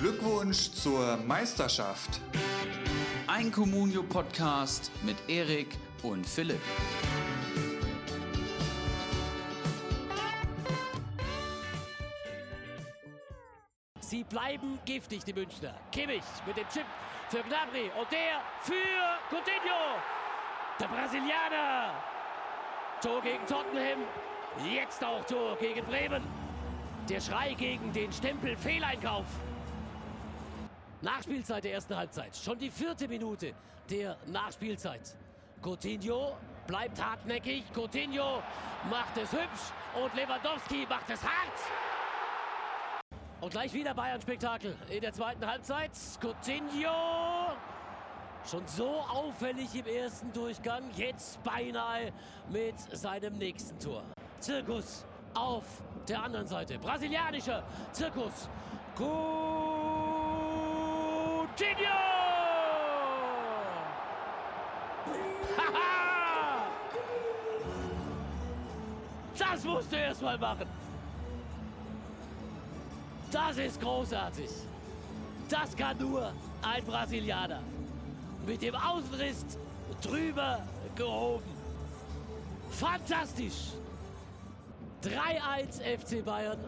Glückwunsch zur Meisterschaft. Ein Communio-Podcast mit Erik und Philipp. Sie bleiben giftig, die Münchner. Kimmich mit dem Chip für Gnabry und der für Coutinho. Der Brasilianer. Tor gegen Tottenham. Jetzt auch Tor gegen Bremen. Der Schrei gegen den Stempel Fehleinkauf. Nachspielzeit der ersten Halbzeit. Schon die vierte Minute der Nachspielzeit. Coutinho bleibt hartnäckig. Coutinho macht es hübsch und Lewandowski macht es hart. Und gleich wieder Bayern-Spektakel in der zweiten Halbzeit. Coutinho schon so auffällig im ersten Durchgang, jetzt beinahe mit seinem nächsten Tor. Zirkus auf der anderen Seite. Brasilianischer Zirkus. Coutinho! Haha! Das musst du erst mal machen. Das ist großartig. Das kann nur ein Brasilianer. Mit dem Außenriss drüber gehoben. Fantastisch. 3-1 FC Bayern,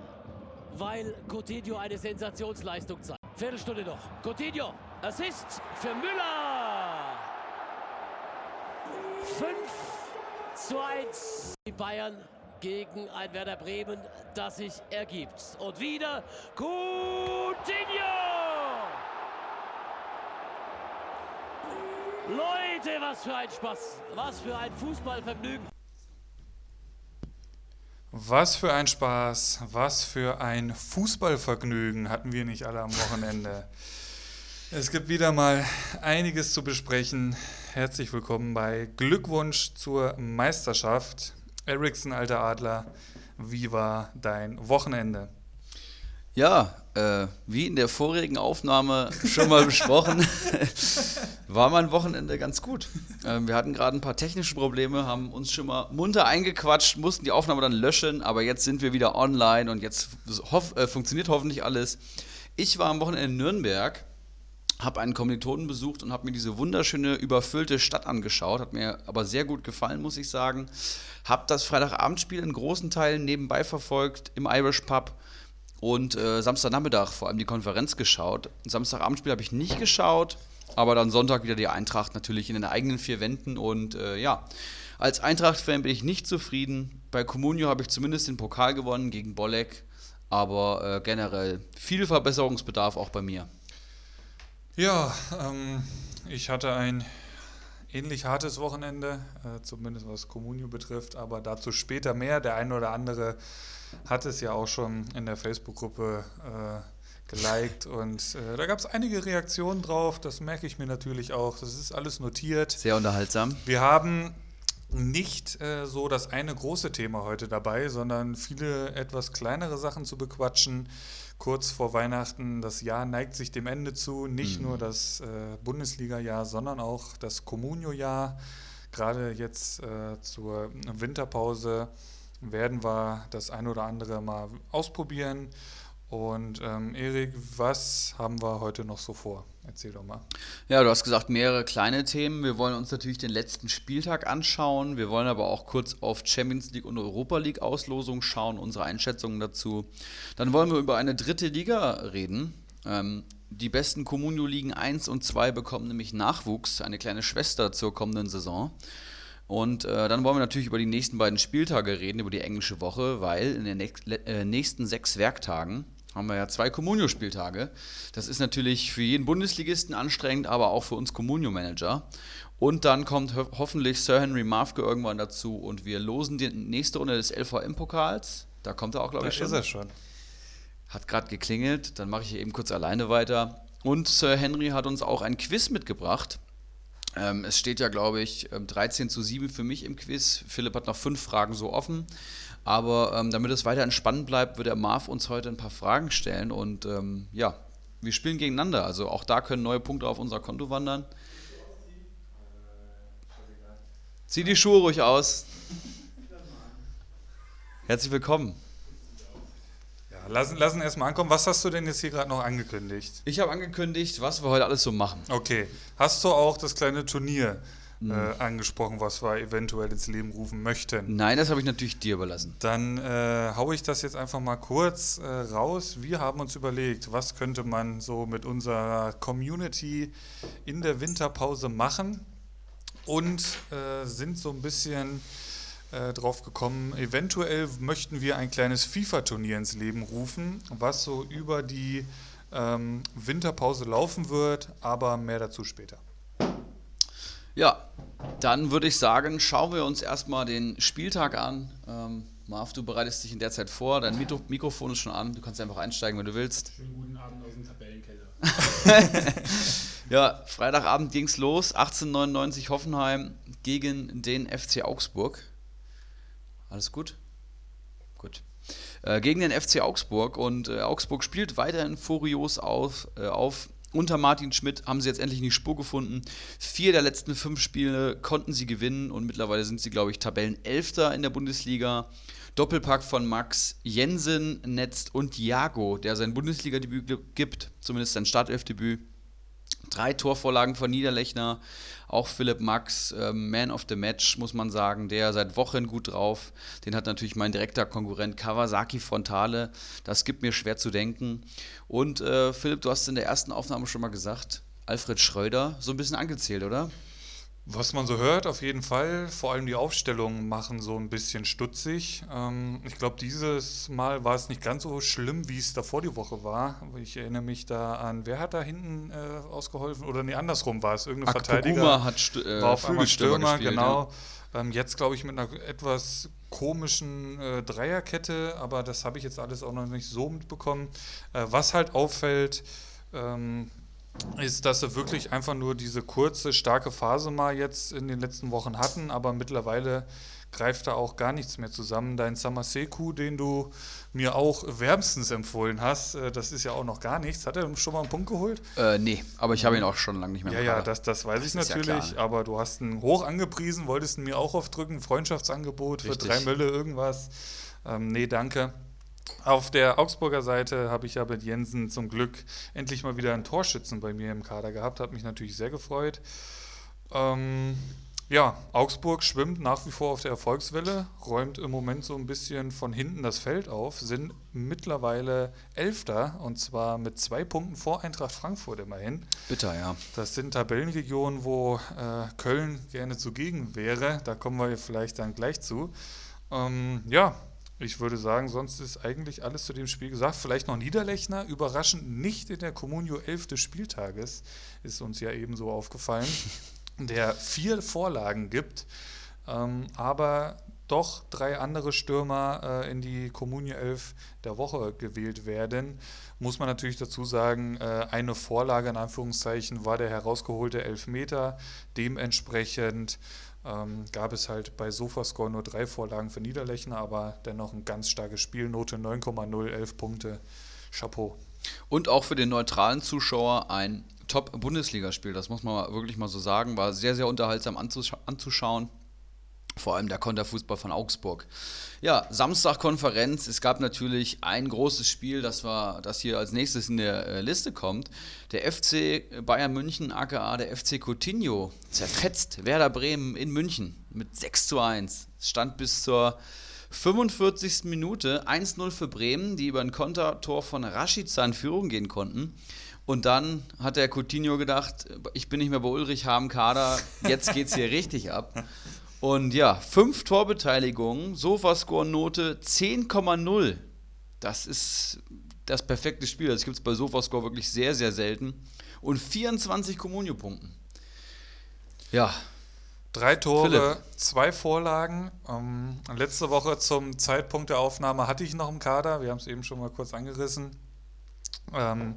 weil Coutinho eine Sensationsleistung zeigt. Viertelstunde noch. Coutinho, Assist für Müller. 5 zu 1. Die Bayern gegen ein Werder Bremen, das sich ergibt. Und wieder Coutinho! Leute, was für ein Spaß, was für ein Fußballvergnügen. Was für ein Spaß, was für ein Fußballvergnügen hatten wir nicht alle am Wochenende. Es gibt wieder mal einiges zu besprechen. Herzlich willkommen bei Glückwunsch zur Meisterschaft. Ericsson, alter Adler, wie war dein Wochenende? Ja, äh, wie in der vorigen Aufnahme schon mal besprochen, war mein Wochenende ganz gut. Ähm, wir hatten gerade ein paar technische Probleme, haben uns schon mal munter eingequatscht, mussten die Aufnahme dann löschen, aber jetzt sind wir wieder online und jetzt hoff, äh, funktioniert hoffentlich alles. Ich war am Wochenende in Nürnberg, habe einen Kommilitonen besucht und habe mir diese wunderschöne, überfüllte Stadt angeschaut. Hat mir aber sehr gut gefallen, muss ich sagen. Habe das Freitagabendspiel in großen Teilen nebenbei verfolgt im Irish Pub und äh, Samstagnachmittag vor allem die Konferenz geschaut. Samstagabendspiel habe ich nicht geschaut, aber dann Sonntag wieder die Eintracht natürlich in den eigenen vier Wänden und äh, ja, als Eintracht-Fan bin ich nicht zufrieden. Bei Comunio habe ich zumindest den Pokal gewonnen gegen Bolek, aber äh, generell viel Verbesserungsbedarf auch bei mir. Ja, ähm, ich hatte ein ähnlich hartes Wochenende, äh, zumindest was Comunio betrifft, aber dazu später mehr. Der eine oder andere hat es ja auch schon in der Facebook-Gruppe äh, geliked und äh, da gab es einige Reaktionen drauf. Das merke ich mir natürlich auch. Das ist alles notiert. Sehr unterhaltsam. Wir haben nicht äh, so das eine große Thema heute dabei, sondern viele etwas kleinere Sachen zu bequatschen. Kurz vor Weihnachten, das Jahr neigt sich dem Ende zu. Nicht mhm. nur das äh, Bundesliga-Jahr, sondern auch das Communio-Jahr. Gerade jetzt äh, zur Winterpause werden wir das ein oder andere mal ausprobieren. Und ähm, Erik, was haben wir heute noch so vor? Erzähl doch mal. Ja, du hast gesagt, mehrere kleine Themen. Wir wollen uns natürlich den letzten Spieltag anschauen. Wir wollen aber auch kurz auf Champions League und Europa League Auslosung schauen, unsere Einschätzungen dazu. Dann wollen wir über eine dritte Liga reden. Ähm, die besten Communio Ligen 1 und 2 bekommen nämlich Nachwuchs, eine kleine Schwester zur kommenden Saison. Und äh, dann wollen wir natürlich über die nächsten beiden Spieltage reden, über die englische Woche, weil in den äh, nächsten sechs Werktagen haben wir ja zwei Communio-Spieltage. Das ist natürlich für jeden Bundesligisten anstrengend, aber auch für uns Communio-Manager. Und dann kommt ho hoffentlich Sir Henry Mafke irgendwann dazu und wir losen die nächste Runde des LVM-Pokals. Da kommt er auch, glaube ich, schon. Da ist er schon. Hat gerade geklingelt, dann mache ich hier eben kurz alleine weiter. Und Sir Henry hat uns auch ein Quiz mitgebracht. Ähm, es steht ja, glaube ich, 13 ähm, zu 7 für mich im Quiz. Philipp hat noch fünf Fragen so offen. Aber ähm, damit es weiter entspannt bleibt, wird der Marv uns heute ein paar Fragen stellen. Und ähm, ja, wir spielen gegeneinander. Also auch da können neue Punkte auf unser Konto wandern. Zieh die Schuhe ruhig aus. Herzlich willkommen. Lassen, lassen erstmal ankommen. Was hast du denn jetzt hier gerade noch angekündigt? Ich habe angekündigt, was wir heute alles so machen. Okay. Hast du auch das kleine Turnier Hm. äh, angesprochen, was wir eventuell ins Leben rufen möchten? Nein, das habe ich natürlich dir überlassen. Dann äh, haue ich das jetzt einfach mal kurz äh, raus. Wir haben uns überlegt, was könnte man so mit unserer Community in der Winterpause machen und äh, sind so ein bisschen äh, drauf gekommen, eventuell möchten wir ein kleines FIFA-Turnier ins Leben rufen, was so über die ähm, Winterpause laufen wird, aber mehr dazu später. Ja, dann würde ich sagen, schauen wir uns erstmal den Spieltag an. Ähm, Marv, du bereitest dich in der Zeit vor. Dein Mikro Mikrofon ist schon an. Du kannst einfach einsteigen, wenn du willst. Schönen guten Abend aus dem Tabellenkeller. Ja, Freitagabend ging es los. 1899 Hoffenheim gegen den FC Augsburg. Alles gut? Gut. Äh, gegen den FC Augsburg und äh, Augsburg spielt weiterhin furios auf, äh, auf. Unter Martin Schmidt haben sie jetzt endlich in die Spur gefunden. Vier der letzten fünf Spiele konnten sie gewinnen und mittlerweile sind sie, glaube ich, Tabellenelfter in der Bundesliga. Doppelpack von Max Jensen, Netzt und Jago, der sein Bundesliga-Debüt gibt, zumindest sein Startelfdebüt. Drei Torvorlagen von Niederlechner, auch Philipp Max, ähm, Man of the Match, muss man sagen, der seit Wochen gut drauf. Den hat natürlich mein direkter Konkurrent Kawasaki Frontale. Das gibt mir schwer zu denken. Und äh, Philipp, du hast in der ersten Aufnahme schon mal gesagt, Alfred Schröder, so ein bisschen angezählt, oder? Was man so hört, auf jeden Fall. Vor allem die Aufstellungen machen so ein bisschen stutzig. Ähm, ich glaube, dieses Mal war es nicht ganz so schlimm, wie es davor die Woche war. Ich erinnere mich da an, wer hat da hinten äh, ausgeholfen? Oder nee, andersrum war es. Irgendein Verteidiger Akpoguma hat St äh, war auf einmal Stürmer, gespielt, genau. Ähm, jetzt glaube ich mit einer etwas komischen äh, Dreierkette, aber das habe ich jetzt alles auch noch nicht so mitbekommen. Äh, was halt auffällt, ähm, ist, dass sie wirklich einfach nur diese kurze, starke Phase mal jetzt in den letzten Wochen hatten, aber mittlerweile greift da auch gar nichts mehr zusammen. Dein Samaseku, den du mir auch wärmstens empfohlen hast, äh, das ist ja auch noch gar nichts. Hat er schon mal einen Punkt geholt? Ja. Äh, nee, aber ich habe ihn auch schon lange nicht mehr Ja, ja, das, das weiß ich ist ja natürlich, klar, ne? aber du hast ihn hoch angepriesen, wolltest ihn mir auch aufdrücken, Freundschaftsangebot Richtig. für drei Mölle, irgendwas. Ähm, nee, danke. Auf der Augsburger Seite habe ich ja mit Jensen zum Glück endlich mal wieder einen Torschützen bei mir im Kader gehabt, hat mich natürlich sehr gefreut. Ähm, ja, Augsburg schwimmt nach wie vor auf der Erfolgswelle, räumt im Moment so ein bisschen von hinten das Feld auf, sind mittlerweile Elfter und zwar mit zwei Punkten vor Eintracht Frankfurt immerhin. Bitter, ja. Das sind Tabellenregionen, wo äh, Köln gerne zugegen wäre. Da kommen wir vielleicht dann gleich zu. Ähm, ja, ich würde sagen, sonst ist eigentlich alles zu dem Spiel gesagt. Vielleicht noch Niederlechner, überraschend nicht in der Communio 11 des Spieltages, ist uns ja ebenso aufgefallen, der vier Vorlagen gibt, ähm, aber doch drei andere Stürmer äh, in die Communio 11 der Woche gewählt werden. Muss man natürlich dazu sagen, äh, eine Vorlage in Anführungszeichen war der herausgeholte Elfmeter. Dementsprechend ähm, gab es halt bei Sofascore nur drei Vorlagen für Niederlechner, aber dennoch ein ganz starkes Spiel. Note 9,0, 11 Punkte. Chapeau. Und auch für den neutralen Zuschauer ein Top-Bundesligaspiel, das muss man wirklich mal so sagen. War sehr, sehr unterhaltsam anzusch anzuschauen. Vor allem der Konterfußball von Augsburg. Ja, Samstag-Konferenz. Es gab natürlich ein großes Spiel, das, war, das hier als nächstes in der äh, Liste kommt. Der FC Bayern München, aka der FC Coutinho, zerfetzt Werder Bremen in München mit 6 zu 1. Es stand bis zur 45. Minute 1-0 für Bremen, die über ein Kontertor von Rashica in Führung gehen konnten. Und dann hat der Coutinho gedacht, ich bin nicht mehr bei Ulrich Hahn im Kader, jetzt geht's hier richtig ab. Und ja, fünf Torbeteiligungen, Sofascore-Note 10,0. Das ist das perfekte Spiel. Das gibt es bei Sofascore wirklich sehr, sehr selten. Und 24 Kommunio-Punkten. Ja, Drei Tore, Philipp. zwei Vorlagen. Ähm, letzte Woche zum Zeitpunkt der Aufnahme hatte ich noch im Kader. Wir haben es eben schon mal kurz angerissen. Ähm,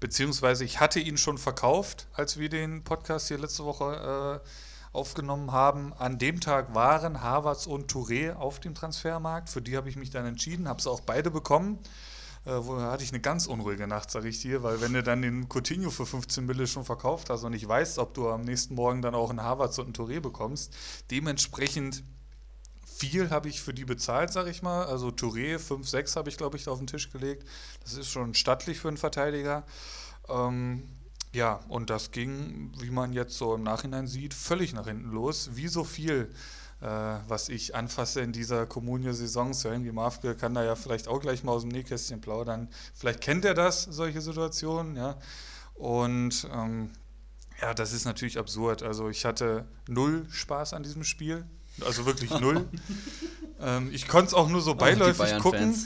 beziehungsweise ich hatte ihn schon verkauft, als wir den Podcast hier letzte Woche äh, aufgenommen haben. An dem Tag waren Havertz und Touré auf dem Transfermarkt. Für die habe ich mich dann entschieden, habe sie auch beide bekommen. Äh, wo hatte ich eine ganz unruhige Nacht, sage ich dir, weil wenn du dann den Coutinho für 15 Mille schon verkauft hast und nicht weißt, ob du am nächsten Morgen dann auch einen Havertz und einen Touré bekommst, dementsprechend viel habe ich für die bezahlt, sag ich mal. Also Touré 5, 6 habe ich, glaube ich, auf den Tisch gelegt. Das ist schon stattlich für einen Verteidiger. Ähm, ja, und das ging, wie man jetzt so im Nachhinein sieht, völlig nach hinten los. Wie so viel, äh, was ich anfasse in dieser Kommunio-Saison. Söngi Mafke kann da ja vielleicht auch gleich mal aus dem Nähkästchen plaudern. Vielleicht kennt er das, solche Situationen, ja. Und ähm, ja, das ist natürlich absurd. Also ich hatte null Spaß an diesem Spiel. Also wirklich null. ähm, ich konnte es auch nur so beiläufig gucken.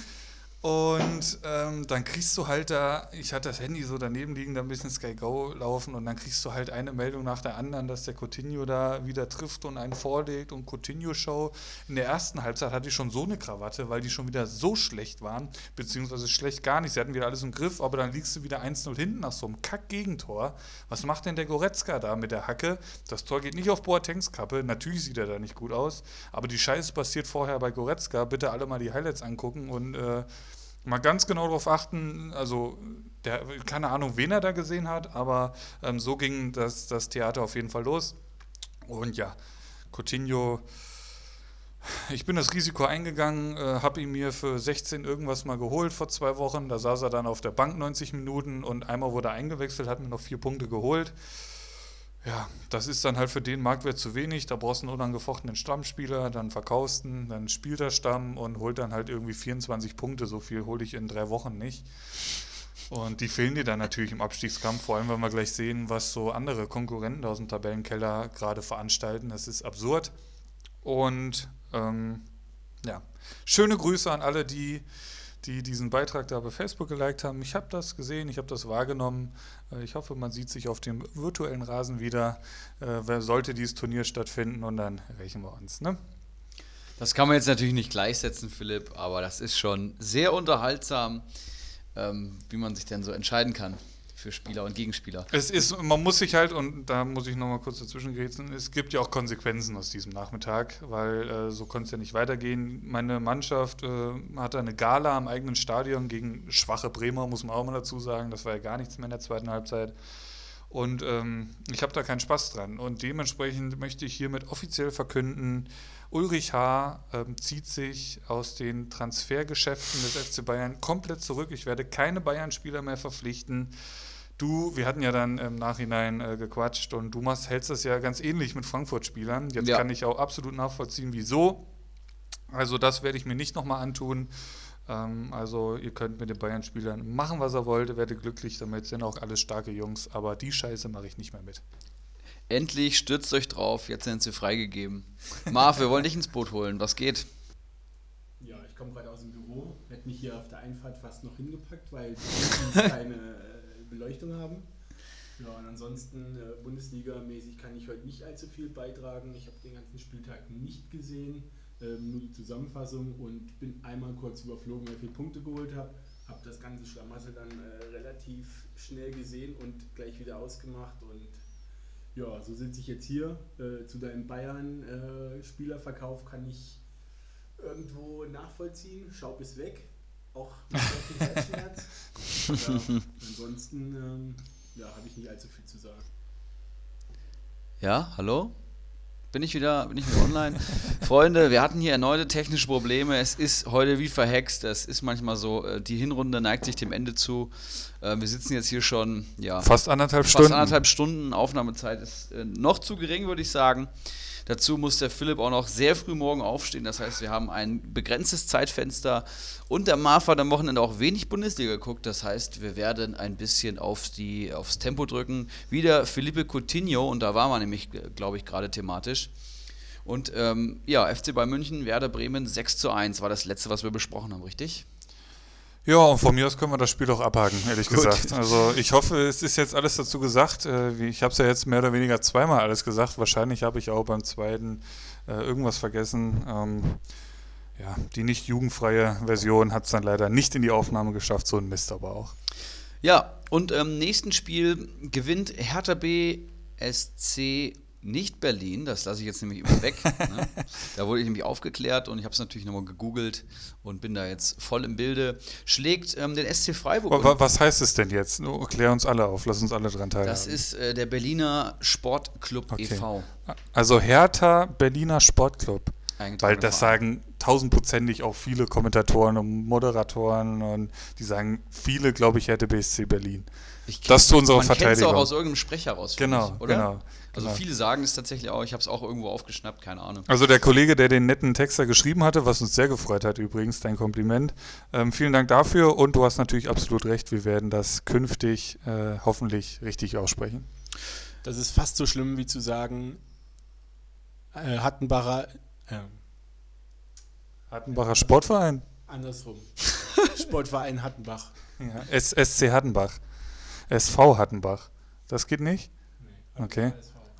Und ähm, dann kriegst du halt da, ich hatte das Handy so daneben liegen, da ein bisschen Sky Go laufen und dann kriegst du halt eine Meldung nach der anderen, dass der Coutinho da wieder trifft und einen vorlegt und Coutinho-Show. In der ersten Halbzeit hatte ich schon so eine Krawatte, weil die schon wieder so schlecht waren, beziehungsweise schlecht gar nicht. Sie hatten wieder alles im Griff, aber dann liegst du wieder 1-0 hinten nach so einem Kack-Gegentor. Was macht denn der Goretzka da mit der Hacke? Das Tor geht nicht auf Boatengs Kappe, natürlich sieht er da nicht gut aus, aber die Scheiße passiert vorher bei Goretzka. Bitte alle mal die Highlights angucken und äh, mal ganz genau darauf achten, also der, keine Ahnung, wen er da gesehen hat, aber ähm, so ging das, das Theater auf jeden Fall los. Und ja, Coutinho, ich bin das Risiko eingegangen, äh, habe ihn mir für 16 irgendwas mal geholt vor zwei Wochen. Da saß er dann auf der Bank 90 Minuten und einmal wurde er eingewechselt, hat mir noch vier Punkte geholt. Ja, das ist dann halt für den Marktwert zu wenig. Da brauchst du einen unangefochtenen Stammspieler, dann verkaufst ihn, dann spielt er Stamm und holt dann halt irgendwie 24 Punkte. So viel hole ich in drei Wochen nicht. Und die fehlen dir dann natürlich im Abstiegskampf, vor allem wenn wir gleich sehen, was so andere Konkurrenten aus dem Tabellenkeller gerade veranstalten. Das ist absurd. Und ähm, ja, schöne Grüße an alle, die die diesen Beitrag da bei Facebook geliked haben. Ich habe das gesehen, ich habe das wahrgenommen. Äh, ich hoffe, man sieht sich auf dem virtuellen Rasen wieder. Äh, sollte dieses Turnier stattfinden und dann rächen wir uns. Ne? Das kann man jetzt natürlich nicht gleichsetzen, Philipp, aber das ist schon sehr unterhaltsam, ähm, wie man sich denn so entscheiden kann für Spieler und Gegenspieler. Es ist, man muss sich halt, und da muss ich nochmal kurz dazwischen grätseln, es gibt ja auch Konsequenzen aus diesem Nachmittag, weil äh, so konnte es ja nicht weitergehen. Meine Mannschaft äh, hatte eine Gala am eigenen Stadion gegen schwache Bremer, muss man auch mal dazu sagen. Das war ja gar nichts mehr in der zweiten Halbzeit. Und ähm, ich habe da keinen Spaß dran. Und dementsprechend möchte ich hiermit offiziell verkünden, Ulrich H. Ähm, zieht sich aus den Transfergeschäften des FC Bayern komplett zurück. Ich werde keine Bayern-Spieler mehr verpflichten. Du, wir hatten ja dann im Nachhinein äh, gequatscht und du machst, hältst das ja ganz ähnlich mit Frankfurt-Spielern. Jetzt ja. kann ich auch absolut nachvollziehen, wieso. Also das werde ich mir nicht nochmal antun. Ähm, also ihr könnt mit den Bayern-Spielern machen, was ihr wollt, werdet glücklich damit, sind auch alles starke Jungs, aber die Scheiße mache ich nicht mehr mit. Endlich stürzt euch drauf, jetzt sind sie freigegeben. Marv, wir wollen dich ins Boot holen, was geht? Ja, ich komme gerade aus dem Büro, hätte mich hier auf der Einfahrt fast noch hingepackt, weil keine Beleuchtung haben. Ja, und ansonsten äh, Bundesliga-mäßig kann ich heute nicht allzu viel beitragen. Ich habe den ganzen Spieltag nicht gesehen, ähm, nur die Zusammenfassung und bin einmal kurz überflogen, wie viele Punkte geholt habe. Habe das ganze Schlamassel dann äh, relativ schnell gesehen und gleich wieder ausgemacht. Und ja, so sitze ich jetzt hier. Äh, zu deinem Bayern-Spielerverkauf äh, kann ich irgendwo nachvollziehen. Schaub ist weg auch sehr viel ja, ansonsten ähm, ja, habe ich nicht allzu viel zu sagen. Ja, hallo? Bin ich wieder, bin ich wieder online? Freunde, wir hatten hier erneute technische Probleme. Es ist heute wie verhext. Es ist manchmal so, äh, die Hinrunde neigt sich dem Ende zu. Äh, wir sitzen jetzt hier schon, ja. Fast anderthalb fast Stunden. Fast anderthalb Stunden. Aufnahmezeit ist äh, noch zu gering, würde ich sagen. Dazu muss der Philipp auch noch sehr früh morgen aufstehen. Das heißt, wir haben ein begrenztes Zeitfenster. Und der Marv hat am Wochenende auch wenig Bundesliga geguckt. Das heißt, wir werden ein bisschen auf die, aufs Tempo drücken. Wieder Felipe Coutinho. Und da war man nämlich, glaube ich, gerade thematisch. Und ähm, ja, FC Bayern München, Werder Bremen 6 zu 1 war das letzte, was wir besprochen haben, richtig? Ja, und von mir aus können wir das Spiel auch abhaken, ehrlich gesagt. Also ich hoffe, es ist jetzt alles dazu gesagt. Äh, ich habe es ja jetzt mehr oder weniger zweimal alles gesagt. Wahrscheinlich habe ich auch beim zweiten äh, irgendwas vergessen. Ähm, ja, die nicht jugendfreie Version hat es dann leider nicht in die Aufnahme geschafft. So ein Mist aber auch. Ja, und im ähm, nächsten Spiel gewinnt Hertha BSC nicht Berlin, das lasse ich jetzt nämlich immer weg. ne? Da wurde ich nämlich aufgeklärt und ich habe es natürlich nochmal gegoogelt und bin da jetzt voll im Bilde. Schlägt ähm, den SC Freiburg. Was, was heißt es denn jetzt? Nur klär uns alle auf, lass uns alle dran teilhaben. Das ist äh, der Berliner Sportclub okay. e.V. Also Hertha Berliner Sportclub. Weil das sagen tausendprozentig auch viele Kommentatoren und Moderatoren und die sagen, viele, glaube ich, hätte BSC Berlin. Ich kenn, das zu unserer man Verteidigung. auch aus irgendeinem Sprecher raus. Genau, ich, oder? genau. Also genau. viele sagen es tatsächlich auch. Ich habe es auch irgendwo aufgeschnappt, keine Ahnung. Also der Kollege, der den netten Texter geschrieben hatte, was uns sehr gefreut hat übrigens, dein Kompliment. Ähm, vielen Dank dafür und du hast natürlich absolut recht. Wir werden das künftig äh, hoffentlich richtig aussprechen. Das ist fast so schlimm wie zu sagen, äh, Hattenbacher, äh, Hattenbacher Sportverein. andersrum. Sportverein Hattenbach. Ja, S SC Hattenbach. SV Hattenbach. Das geht nicht? Okay.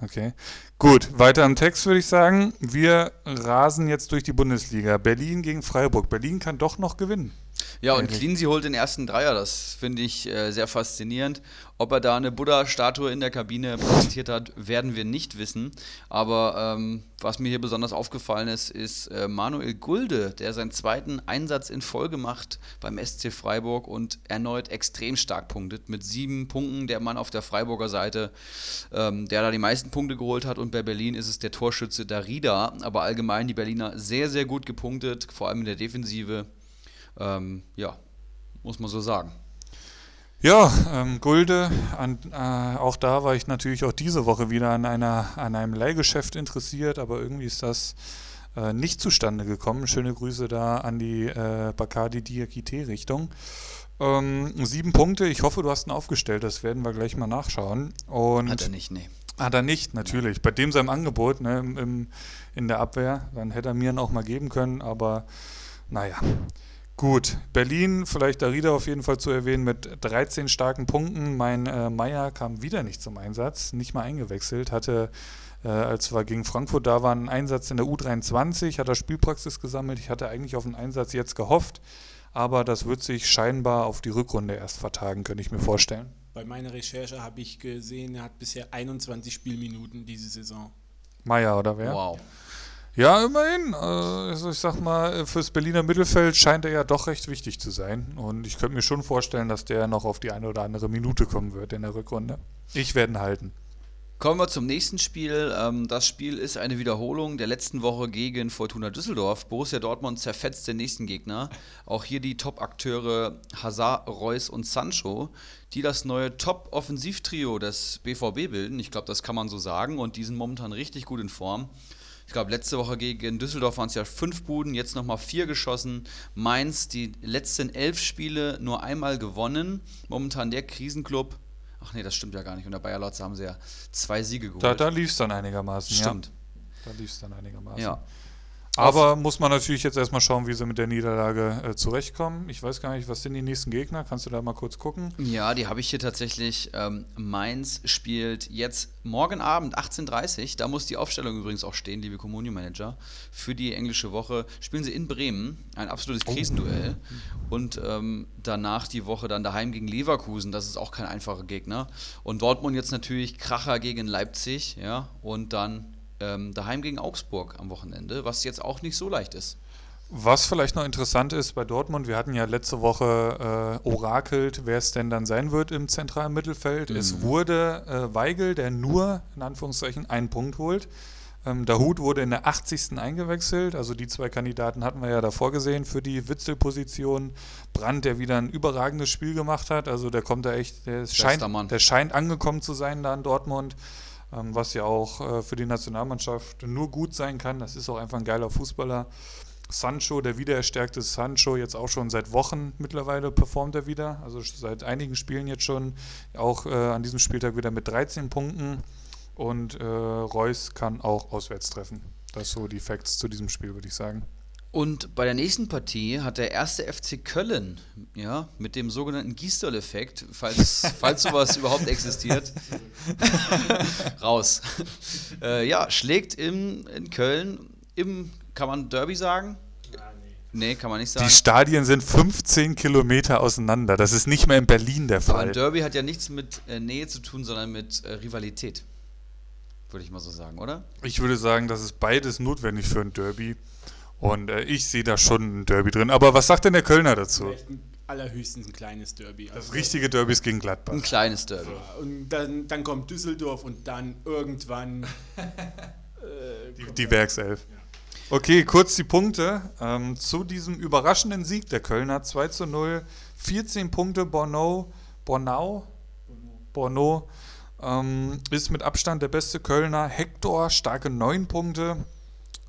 Okay. Gut, weiter im Text würde ich sagen. Wir rasen jetzt durch die Bundesliga. Berlin gegen Freiburg. Berlin kann doch noch gewinnen. Ja, und. Cleansey holt den ersten Dreier. Das finde ich äh, sehr faszinierend. Ob er da eine Buddha-Statue in der Kabine präsentiert hat, werden wir nicht wissen. Aber ähm, was mir hier besonders aufgefallen ist, ist äh, Manuel Gulde, der seinen zweiten Einsatz in Folge macht beim SC Freiburg und erneut extrem stark punktet. Mit sieben Punkten der Mann auf der Freiburger Seite, ähm, der da die meisten Punkte geholt hat. Und bei Berlin ist es der Torschütze Darida. Aber allgemein die Berliner sehr, sehr gut gepunktet, vor allem in der Defensive. Ähm, ja, muss man so sagen. Ja, ähm, Gulde, an, äh, auch da war ich natürlich auch diese Woche wieder an, einer, an einem Leihgeschäft interessiert, aber irgendwie ist das äh, nicht zustande gekommen. Schöne Grüße da an die äh, Bacardi Diakite-Richtung. Ähm, sieben Punkte, ich hoffe, du hast ihn aufgestellt, das werden wir gleich mal nachschauen. Und Hat er nicht, nee. Hat er nicht, natürlich. Bei dem seinem Angebot ne, im, im, in der Abwehr, dann hätte er mir ihn auch mal geben können, aber naja. Gut, Berlin, vielleicht Darida auf jeden Fall zu erwähnen, mit 13 starken Punkten. Mein äh, Meier kam wieder nicht zum Einsatz, nicht mal eingewechselt, hatte, äh, als wir gegen Frankfurt da waren, einen Einsatz in der U23, hat er Spielpraxis gesammelt. Ich hatte eigentlich auf einen Einsatz jetzt gehofft, aber das wird sich scheinbar auf die Rückrunde erst vertagen, könnte ich mir vorstellen. Bei meiner Recherche habe ich gesehen, er hat bisher 21 Spielminuten diese Saison. Meier oder wer? Wow. Ja, immerhin. Äh, Also ich sag mal, fürs Berliner Mittelfeld scheint er ja doch recht wichtig zu sein. Und ich könnte mir schon vorstellen, dass der noch auf die eine oder andere Minute kommen wird in der Rückrunde. Ich werde ihn halten. Kommen wir zum nächsten Spiel. Ähm, Das Spiel ist eine Wiederholung der letzten Woche gegen Fortuna Düsseldorf. Borussia Dortmund zerfetzt den nächsten Gegner. Auch hier die Top-Akteure Hazard, Reus und Sancho, die das neue Top-Offensivtrio des BVB bilden. Ich glaube, das kann man so sagen. Und die sind momentan richtig gut in Form. Ich glaube, letzte Woche gegen Düsseldorf waren es ja fünf Buden, jetzt nochmal vier geschossen. Mainz die letzten elf Spiele nur einmal gewonnen. Momentan der Krisenclub. Ach nee, das stimmt ja gar nicht. Unter Bayer Lotz haben sie ja zwei Siege geholt. Da, da lief es dann einigermaßen. Stimmt. Ja, da lief es dann einigermaßen. Ja. Aber muss man natürlich jetzt erstmal schauen, wie sie mit der Niederlage äh, zurechtkommen. Ich weiß gar nicht, was sind die nächsten Gegner? Kannst du da mal kurz gucken? Ja, die habe ich hier tatsächlich. Ähm, Mainz spielt jetzt morgen Abend 18.30 Uhr. Da muss die Aufstellung übrigens auch stehen, liebe Communio-Manager. Für die englische Woche spielen sie in Bremen. Ein absolutes Krisenduell. Und ähm, danach die Woche dann daheim gegen Leverkusen. Das ist auch kein einfacher Gegner. Und Dortmund jetzt natürlich Kracher gegen Leipzig. Ja, und dann ähm, daheim gegen Augsburg am Wochenende, was jetzt auch nicht so leicht ist. Was vielleicht noch interessant ist bei Dortmund, wir hatten ja letzte Woche äh, orakelt, wer es denn dann sein wird im zentralen Mittelfeld. Es wurde äh, Weigel, der nur in Anführungszeichen einen Punkt holt. Ähm, Dahut wurde in der 80. eingewechselt, also die zwei Kandidaten hatten wir ja davor gesehen für die Witzelposition. Brandt, der wieder ein überragendes Spiel gemacht hat, also der kommt da echt, der, scheint, der scheint angekommen zu sein da in Dortmund, was ja auch äh, für die Nationalmannschaft nur gut sein kann. Das ist auch einfach ein geiler Fußballer. Sancho, der wiedererstärkte Sancho, jetzt auch schon seit Wochen mittlerweile performt er wieder. Also seit einigen Spielen jetzt schon. Auch äh, an diesem Spieltag wieder mit 13 Punkten. Und äh, Reus kann auch auswärts treffen. Das so die Facts zu diesem Spiel, würde ich sagen. Und bei der nächsten Partie hat der erste FC Köln, ja, mit dem sogenannten Gisdol-Effekt, falls, falls sowas überhaupt existiert, raus. Äh, ja, schlägt im, in Köln im, kann man Derby sagen? Nee, kann man nicht sagen. Die Stadien sind 15 Kilometer auseinander. Das ist nicht mehr in Berlin der Aber Fall. ein Derby hat ja nichts mit äh, Nähe zu tun, sondern mit äh, Rivalität. Würde ich mal so sagen, oder? Ich würde sagen, das ist beides notwendig für ein Derby. Und äh, ich sehe da schon ein Derby drin. Aber was sagt denn der Kölner dazu? Allerhöchstens ein kleines Derby. Das Also, richtige Derby ist gegen Gladbach. Ein kleines Derby. und dann, dann kommt Düsseldorf und dann irgendwann. Die, die Werkself. Okay, kurz die Punkte. Ähm, zu diesem überraschenden Sieg der Kölner 2 zu 0, 14 Punkte Bornau, Bornau, Bornau ähm, ist mit Abstand der beste Kölner. Hector, starke 9 Punkte.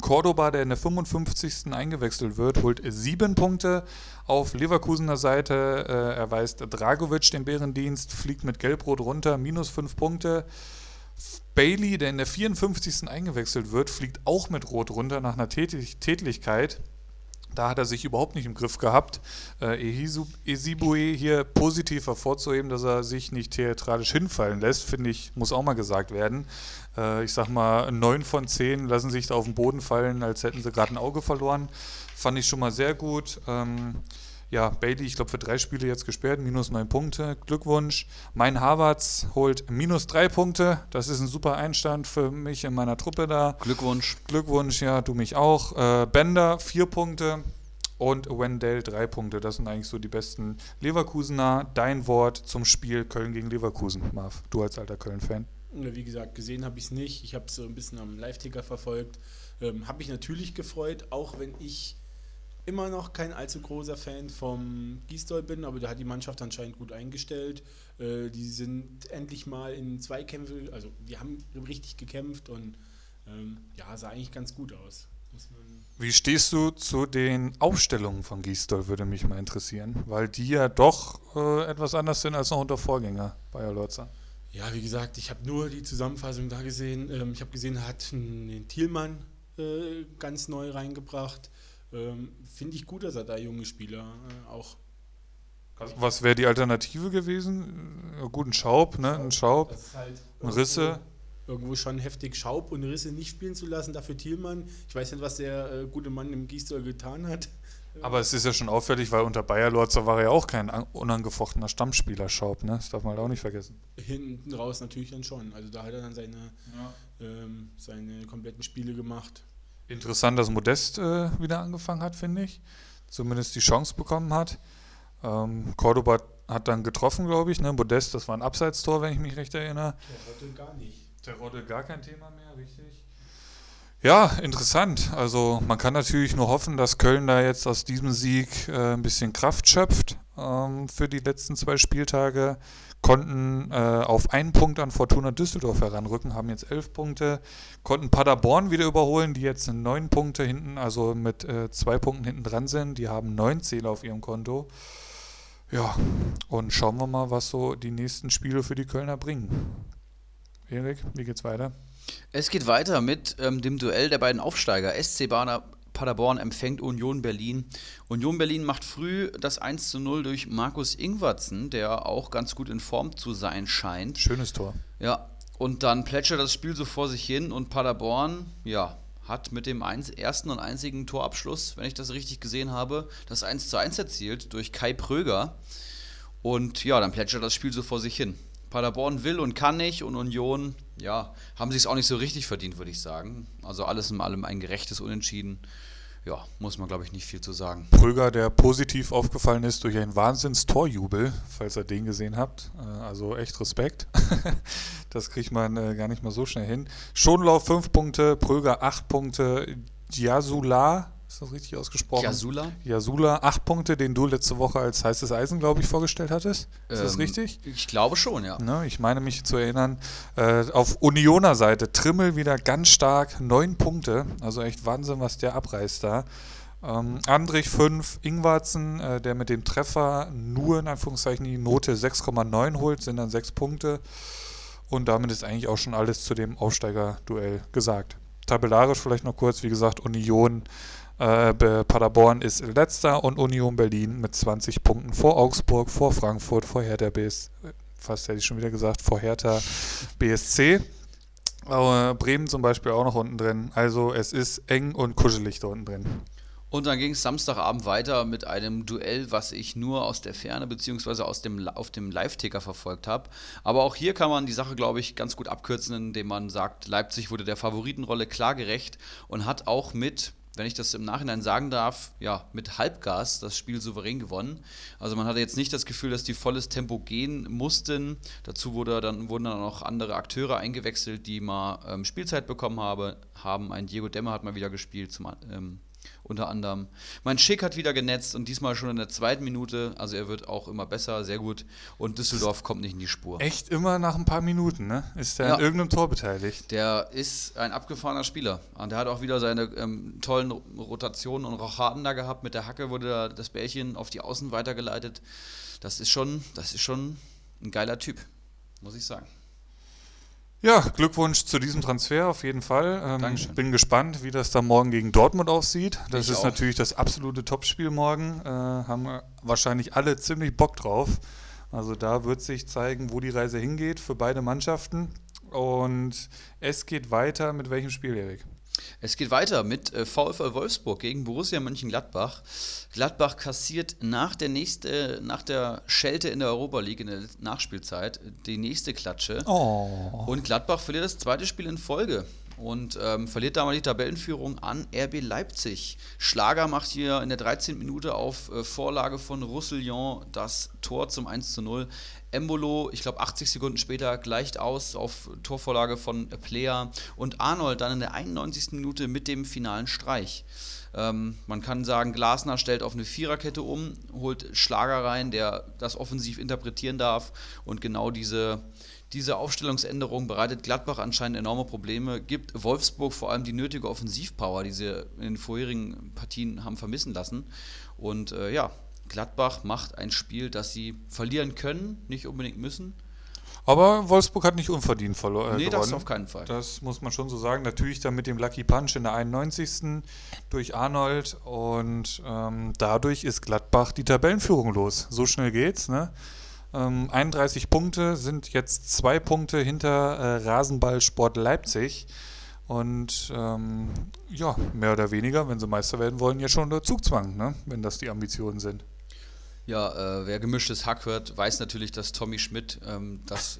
Cordoba, der in der 55. eingewechselt wird, holt 7 Punkte. Auf Leverkusener Seite äh, erweist Dragovic den Bärendienst, fliegt mit Gelbrot runter, minus 5 Punkte. Bailey, der in der 54. eingewechselt wird, fliegt auch mit Rot runter nach einer Tätig Tätlichkeit. Da hat er sich überhaupt nicht im Griff gehabt. Äh, Esibue hier positiv hervorzuheben, dass er sich nicht theatralisch hinfallen lässt, finde ich, muss auch mal gesagt werden. Äh, ich sag mal, neun von zehn lassen sich da auf den Boden fallen, als hätten sie gerade ein Auge verloren. Fand ich schon mal sehr gut. Ähm, ja, Bailey, ich glaube, für drei Spiele jetzt gesperrt, minus neun Punkte. Glückwunsch. Mein Harvards holt minus drei Punkte. Das ist ein super Einstand für mich in meiner Truppe da. Glückwunsch. Glückwunsch, ja, du mich auch. Äh, Bender, vier Punkte. Und Wendell, drei Punkte. Das sind eigentlich so die besten Leverkusener. Dein Wort zum Spiel Köln gegen Leverkusen, Marv. Du als alter Köln-Fan. Wie gesagt, gesehen habe ich es nicht. Ich habe es so ein bisschen am Live-Ticker verfolgt. Ähm, habe mich natürlich gefreut, auch wenn ich immer noch kein allzu großer Fan vom Gisdol bin, aber da hat die Mannschaft anscheinend gut eingestellt. Äh, die sind endlich mal in Zweikämpfe, also die haben richtig gekämpft und ähm, ja, sah eigentlich ganz gut aus. Wie stehst du zu den Aufstellungen von Gisdol, würde mich mal interessieren, weil die ja doch äh, etwas anders sind als noch unter Vorgänger Bayer Lorzer. Ja, wie gesagt, ich habe nur die Zusammenfassung da gesehen. Ähm, ich habe gesehen, er hat den Thielmann äh, ganz neu reingebracht. Ähm, Finde ich gut, dass er da junge Spieler äh, auch. Was wäre die Alternative gewesen? Ja, gut, ein Schaub, ne? Ein Schaub. Halt ein Risse. Irgendwo schon heftig Schaub und Risse nicht spielen zu lassen, dafür Thielmann. Ich weiß nicht, was der äh, gute Mann im Gießdoll getan hat. Aber es ist ja schon auffällig, weil unter Bayer Lorzer war er ja auch kein unangefochtener Stammspieler Schaub, ne? Das darf man halt auch nicht vergessen. Hinten raus natürlich dann schon. Also da hat er dann seine, ja. ähm, seine kompletten Spiele gemacht. Interessant, dass Modest äh, wieder angefangen hat, finde ich. Zumindest die Chance bekommen hat. Ähm, Cordoba hat dann getroffen, glaube ich. Ne? Modest, das war ein Abseitstor, wenn ich mich recht erinnere. Der Rotte gar nicht. Der Rotte gar kein Thema mehr, richtig. Ja, interessant. Also man kann natürlich nur hoffen, dass Köln da jetzt aus diesem Sieg äh, ein bisschen Kraft schöpft ähm, für die letzten zwei Spieltage konnten äh, auf einen Punkt an Fortuna Düsseldorf heranrücken, haben jetzt elf Punkte, konnten Paderborn wieder überholen, die jetzt neun Punkte hinten, also mit äh, zwei Punkten hinten dran sind. Die haben neun Zähler auf ihrem Konto. Ja, und schauen wir mal, was so die nächsten Spiele für die Kölner bringen. Erik, wie geht's weiter? Es geht weiter mit ähm, dem Duell der beiden Aufsteiger. SC Bader, Paderborn empfängt Union Berlin. Union Berlin macht früh das 1 zu 0 durch Markus Ingwertsen, der auch ganz gut in Form zu sein scheint. Schönes Tor. Ja, und dann plätschert das Spiel so vor sich hin und Paderborn, ja, hat mit dem ersten und einzigen Torabschluss, wenn ich das richtig gesehen habe, das 1 zu 1 erzielt durch Kai Pröger. Und ja, dann plätschert das Spiel so vor sich hin. Paderborn will und kann nicht und Union, ja, haben sich es auch nicht so richtig verdient, würde ich sagen. Also alles in allem ein gerechtes Unentschieden. Ja, muss man, glaube ich, nicht viel zu sagen. Pröger, der positiv aufgefallen ist durch einen Wahnsinns-Torjubel, falls ihr den gesehen habt. Äh, also echt Respekt. das kriegt man äh, gar nicht mal so schnell hin. Schonlauf 5 Punkte, Pröger 8 Punkte, Jasula ist das richtig ausgesprochen? Yasula. Yasula, acht Punkte, den du letzte Woche als heißes Eisen, glaube ich, vorgestellt hattest. Ist ähm, das richtig? Ich glaube schon, ja. Ne, ich meine mich zu erinnern. Äh, auf Unioner Seite, Trimmel wieder ganz stark, neun Punkte. Also echt Wahnsinn, was der abreißt da. Ähm, Andrich 5, Ingwarzen, äh, der mit dem Treffer nur in Anführungszeichen die Note 6,9 holt, sind dann sechs Punkte. Und damit ist eigentlich auch schon alles zu dem Aufsteiger-Duell gesagt. Tabellarisch vielleicht noch kurz, wie gesagt, Union äh, Paderborn ist letzter und Union Berlin mit 20 Punkten vor Augsburg, vor Frankfurt, vor Hertha BS, fast hätte ich schon wieder gesagt, vor Hertha BSC. Äh, Bremen zum Beispiel auch noch unten drin. Also es ist eng und kuschelig da unten drin. Und dann ging es Samstagabend weiter mit einem Duell, was ich nur aus der Ferne bzw. Dem, auf dem Live-Ticker verfolgt habe. Aber auch hier kann man die Sache, glaube ich, ganz gut abkürzen, indem man sagt, Leipzig wurde der Favoritenrolle klar gerecht und hat auch mit wenn ich das im Nachhinein sagen darf, ja, mit Halbgas das Spiel souverän gewonnen. Also man hatte jetzt nicht das Gefühl, dass die volles Tempo gehen mussten. Dazu wurde dann, wurden dann auch andere Akteure eingewechselt, die mal ähm, Spielzeit bekommen habe, haben. Ein Diego Demmer hat mal wieder gespielt zum ähm, unter anderem. Mein Schick hat wieder genetzt und diesmal schon in der zweiten Minute. Also er wird auch immer besser, sehr gut. Und Düsseldorf kommt nicht in die Spur. Echt immer nach ein paar Minuten, ne? Ist der Ja. an irgendeinem Tor beteiligt? Der ist ein abgefahrener Spieler. Und der hat auch wieder seine ähm, tollen Rotationen und Rochaden da gehabt. Mit der Hacke wurde da das Bällchen auf die Außen weitergeleitet. Das ist schon, das ist schon ein geiler Typ, muss ich sagen. Ja, Glückwunsch zu diesem Transfer auf jeden Fall. Ähm, Dankeschön. bin gespannt, wie das dann morgen gegen Dortmund aussieht. Das Ich ist auch. natürlich das absolute Topspiel morgen. Äh, haben wahrscheinlich alle ziemlich Bock drauf. Also da wird sich zeigen, wo die Reise hingeht für beide Mannschaften. Und es geht weiter mit welchem Spiel, Erik? Es geht weiter mit äh, VfL Wolfsburg gegen Borussia Mönchengladbach. Gladbach kassiert nach der, nächste, nach der Schelte in der Europa League in der Nachspielzeit die nächste Klatsche. Oh. Und Gladbach verliert das zweite Spiel in Folge und ähm, verliert damit die Tabellenführung an RB Leipzig. Schlager macht hier in der 13. Minute auf äh, Vorlage von Roussillon das Tor zum 1 zu 0. Embolo, ich glaube 80 Sekunden später, gleicht aus auf Torvorlage von Player und Arnold dann in der 91. Minute mit dem finalen Streich. Ähm, man kann sagen, Glasner stellt auf eine Viererkette um, holt Schlager rein, der das offensiv interpretieren darf und genau diese, diese Aufstellungsänderung bereitet Gladbach anscheinend enorme Probleme, gibt Wolfsburg vor allem die nötige Offensivpower, die sie in den vorherigen Partien haben vermissen lassen. Und äh, ja, Gladbach macht ein Spiel, das sie verlieren können, nicht unbedingt müssen. Aber Wolfsburg hat nicht unverdient verloren. nee, Äh, das gewonnen. auf keinen Fall. Das muss man schon so sagen. Natürlich dann mit dem Lucky Punch in der 91. durch Arnold und ähm, dadurch ist Gladbach die Tabellenführung los. So schnell geht's. Ne? Ähm, 31 Punkte sind jetzt zwei Punkte hinter äh, Rasenballsport Leipzig. Und ähm, ja, mehr oder weniger, wenn sie Meister werden wollen, ja schon unter Zugzwang, ne? wenn das die Ambitionen sind. Ja, äh, wer gemischtes Hack hört, weiß natürlich, dass Tommy Schmidt ähm, das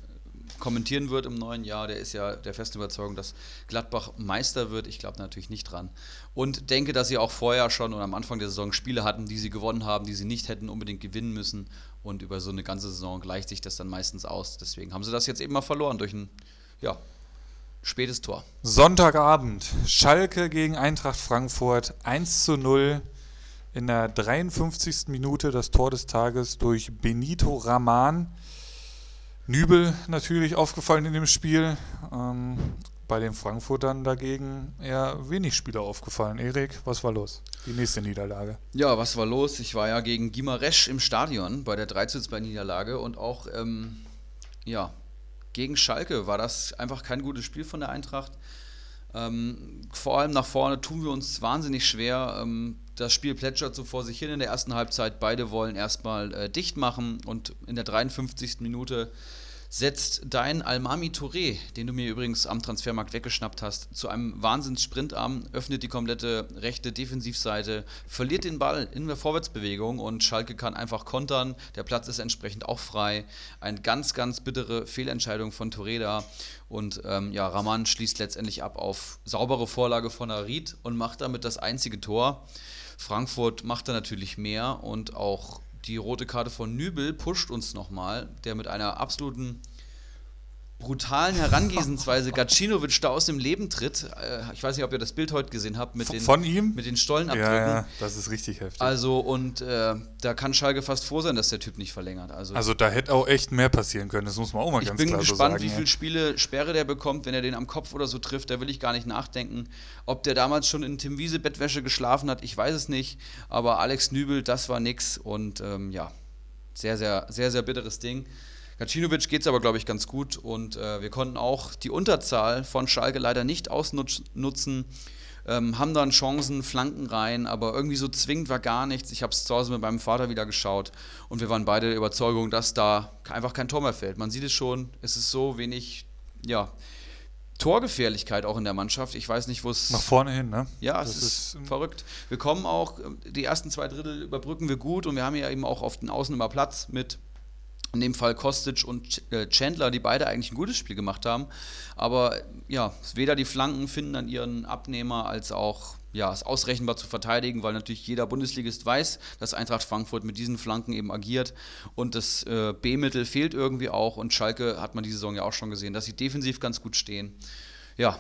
kommentieren wird im neuen Jahr. Der ist ja der festen Überzeugung, dass Gladbach Meister wird. Ich glaube natürlich nicht dran. Und denke, dass sie auch vorher schon und am Anfang der Saison Spiele hatten, die sie gewonnen haben, die sie nicht hätten unbedingt gewinnen müssen. Und über so eine ganze Saison gleicht sich das dann meistens aus. Deswegen haben sie das jetzt eben mal verloren durch ein ja, spätes Tor. Sonntagabend, Schalke gegen Eintracht Frankfurt, 1 zu 0 in der 53. Minute das Tor des Tages durch Benito Raman. Nübel natürlich aufgefallen in dem Spiel. Ähm, bei den Frankfurtern dagegen eher wenig Spieler aufgefallen. Erik, was war los? Die nächste Niederlage. Ja, was war los? Ich war ja gegen Gimaresch im Stadion bei der 3 zu 2 Niederlage und auch ähm, ja, gegen Schalke war das einfach kein gutes Spiel von der Eintracht. Ähm, vor allem nach vorne tun wir uns wahnsinnig schwer. Ähm, das Spiel plätschert so vor sich hin in der ersten Halbzeit. Beide wollen erstmal äh, dicht machen und in der 53. Minute setzt dein Almami Touré, den du mir übrigens am Transfermarkt weggeschnappt hast, zu einem Wahnsinnssprint an, öffnet die komplette rechte Defensivseite, verliert den Ball in der Vorwärtsbewegung und Schalke kann einfach kontern. Der Platz ist entsprechend auch frei. Eine ganz, ganz bittere Fehlentscheidung von Touré da. Und ähm, ja, Raman schließt letztendlich ab auf saubere Vorlage von Arid und macht damit das einzige Tor. Frankfurt macht da natürlich mehr und auch die rote Karte von Nübel pusht uns nochmal, der mit einer absoluten brutalen Herangehensweise Gacinovic da aus dem Leben tritt. Äh, Ich weiß nicht, ob ihr das Bild heute gesehen habt mit Von- den, von ihm? mit den Stollenabdrücken. Ja, ja, das ist richtig heftig. Also und äh, da kann Schalke fast froh sein, dass der Typ nicht verlängert. Also, Also da hätte auch echt mehr passieren können, das muss man auch mal ich ganz bin klar gespannt, so sagen. wie ja. viele Spiele Sperre der bekommt, wenn er den am Kopf oder so trifft. Da will ich gar nicht nachdenken. Ob der damals schon in Tim Wiese Bettwäsche geschlafen hat, ich weiß es nicht. Aber Alex Nübel, das war nix. Und ähm, ja, sehr, sehr, sehr, sehr bitteres Ding. Gacinovic geht es aber, glaube ich, ganz gut. Und äh, wir konnten auch die Unterzahl von Schalke leider nicht ausnutzen. Ähm, haben dann Chancen, Flanken rein, aber irgendwie so zwingend war gar nichts. Ich habe es zu Hause mit meinem Vater wieder geschaut und wir waren beide der Überzeugung, dass da einfach kein Tor mehr fällt. Man sieht es schon, es ist so wenig, ja, Torgefährlichkeit auch in der Mannschaft. Ich weiß nicht, wo es. Nach vorne hin, ne? Ja, Das es ist, ist- verrückt. Wir kommen auch, äh, die ersten zwei Drittel überbrücken wir gut und wir haben ja eben auch auf den Außen immer Platz mit in dem Fall Kostic und äh, Chandler, die beide eigentlich ein gutes Spiel gemacht haben. Aber ja, weder die Flanken finden dann ihren Abnehmer als auch ja, es ausrechenbar zu verteidigen, weil natürlich jeder Bundesligist weiß, dass Eintracht Frankfurt mit diesen Flanken eben agiert und das äh, B-Mittel fehlt irgendwie auch und Schalke hat man diese Saison ja auch schon gesehen, dass sie defensiv ganz gut stehen. Ja,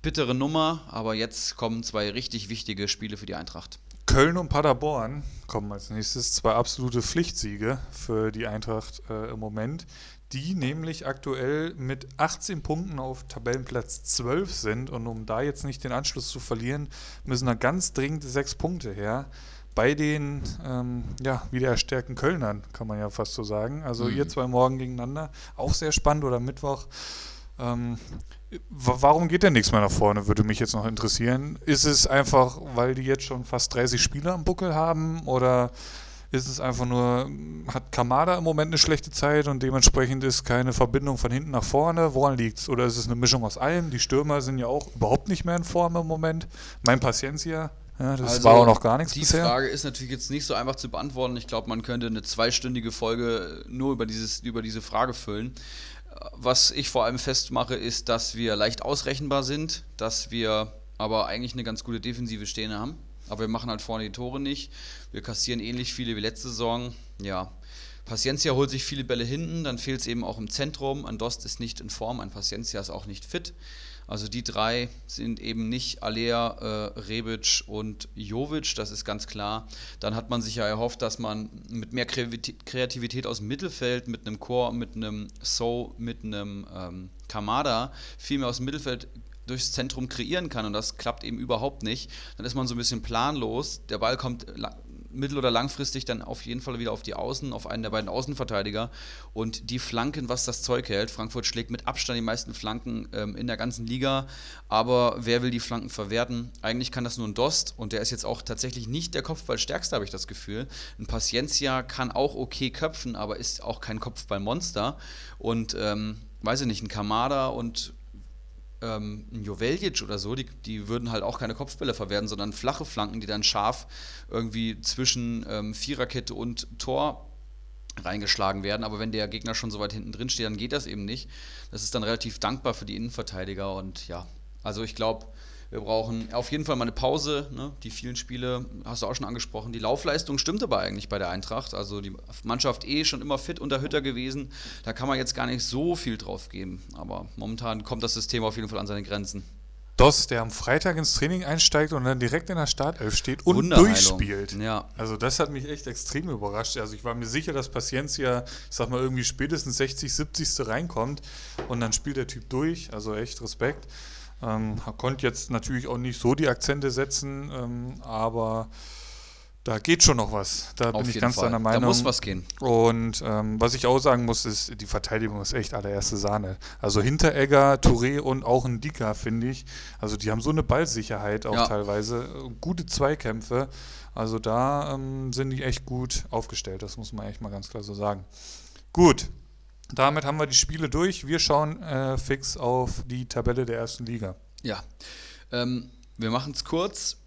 bittere Nummer, aber jetzt kommen zwei richtig wichtige Spiele für die Eintracht. Köln und Paderborn kommen als nächstes. Zwei absolute Pflichtsiege für die Eintracht äh, im Moment, die nämlich aktuell mit 18 Punkten auf Tabellenplatz 12 sind. Und um da jetzt nicht den Anschluss zu verlieren, müssen da ganz dringend sechs Punkte her. Bei den ähm, ja, wieder erstärkten Kölnern, kann man ja fast so sagen. Also Mhm. ihr zwei morgen gegeneinander. Auch sehr spannend oder Mittwoch. Ähm, wa- warum geht denn nichts mehr nach vorne, würde mich jetzt noch interessieren. Ist es einfach, weil die jetzt schon fast 30 Spieler am Buckel haben oder ist es einfach nur, hat Kamada im Moment eine schlechte Zeit und dementsprechend ist keine Verbindung von hinten nach vorne? Woran liegt es? Oder ist es eine Mischung aus allem? Die Stürmer sind ja auch überhaupt nicht mehr in Form im Moment. Mein Paciencia, ja, das Also, war auch noch gar nichts Die bisher. Frage ist natürlich jetzt nicht so einfach zu beantworten. Ich glaube, man könnte eine zweistündige Folge nur über, dieses, über diese Frage füllen. Was ich vor allem festmache, ist, dass wir leicht ausrechenbar sind, dass wir aber eigentlich eine ganz gute Defensive stehen haben. Aber wir machen halt vorne die Tore nicht. Wir kassieren ähnlich viele wie letzte Saison. Ja. Paciencia holt sich viele Bälle hinten, dann fehlt es eben auch im Zentrum. Ein Dost ist nicht in Form, ein Paciencia ist auch nicht fit. Also die drei sind eben nicht Alea, äh, Rebic und Jovic, das ist ganz klar. Dann hat man sich ja erhofft, dass man mit mehr Kreativität- aus dem Mittelfeld, mit einem Chor, mit einem So, mit einem ähm, Kamada, viel mehr aus dem Mittelfeld durchs Zentrum kreieren kann und das klappt eben überhaupt nicht. Dann ist man so ein bisschen planlos. Der Ball kommt mittel- oder langfristig dann auf jeden Fall wieder auf die Außen, auf einen der beiden Außenverteidiger und die Flanken, was das Zeug hält. Frankfurt schlägt mit Abstand die meisten Flanken ähm, in der ganzen Liga, aber wer will die Flanken verwerten? Eigentlich kann das nur ein Dost und der ist jetzt auch tatsächlich nicht der Kopfballstärkste, habe ich das Gefühl. Ein Paciencia kann auch okay köpfen, aber ist auch kein Kopfballmonster und ähm, weiß ich nicht, ein Kamada und ähm, ein Joveljic oder so, die, die würden halt auch keine Kopfbälle verwerten, sondern flache Flanken, die dann scharf irgendwie zwischen ähm, Viererkette und Tor reingeschlagen werden. Aber wenn der Gegner schon so weit hinten drin steht, dann geht das eben nicht. Das ist dann relativ dankbar für die Innenverteidiger und ja, also ich glaube, wir brauchen auf jeden Fall mal eine Pause. Ne? Die vielen Spiele, hast du auch schon angesprochen. Die Laufleistung stimmt aber eigentlich bei der Eintracht. Also die Mannschaft eh schon immer fit unter Hütter gewesen. Da kann man jetzt gar nicht so viel drauf geben. Aber momentan kommt das System auf jeden Fall an seine Grenzen. Dost, der am Freitag ins Training einsteigt und dann direkt in der Startelf steht und durchspielt. Ja. Also das hat mich echt extrem überrascht. Also ich war mir sicher, dass Paciencia, ich sag mal, irgendwie spätestens 60, 70. reinkommt und dann spielt der Typ durch. Also echt Respekt. Ähm, konnte jetzt natürlich auch nicht so die Akzente setzen, ähm, aber da geht schon noch was. Da Auf bin ich ganz Fall. deiner Meinung. Da muss was gehen. Und ähm, was ich auch sagen muss, ist, die Verteidigung ist echt allererste Sahne. Also Hinteregger, Touré und auch ein Dika, finde ich. Also die haben so eine Ballsicherheit auch Ja. teilweise. Gute Zweikämpfe. Also da ähm, sind die echt gut aufgestellt. Das muss man echt mal ganz klar so sagen. Gut. Damit haben wir die Spiele durch. Wir schauen äh, fix auf die Tabelle der ersten Liga. Ja. Ähm, wir machen es kurz.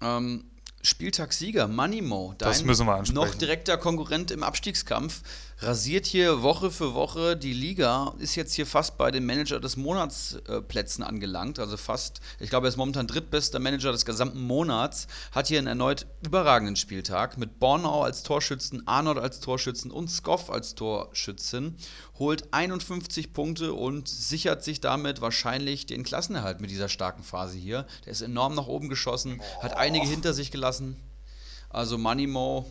Ähm, Spieltagssieger Moneymo, dein Das müssen wir ansprechen. noch direkter Konkurrent im Abstiegskampf, rasiert hier Woche für Woche die Liga, ist jetzt hier fast bei den Manager des Monats äh, Plätzen angelangt, also fast, ich glaube, er ist momentan drittbester Manager des gesamten Monats, hat hier einen erneut überragenden Spieltag mit Bornau als Torschützen, Arnold als Torschützen und Skoff als Torschützin, holt 51 Punkte und sichert sich damit wahrscheinlich den Klassenerhalt mit dieser starken Phase hier. Der ist enorm nach oben geschossen, hat einige hinter sich gelassen. Also Moneymo,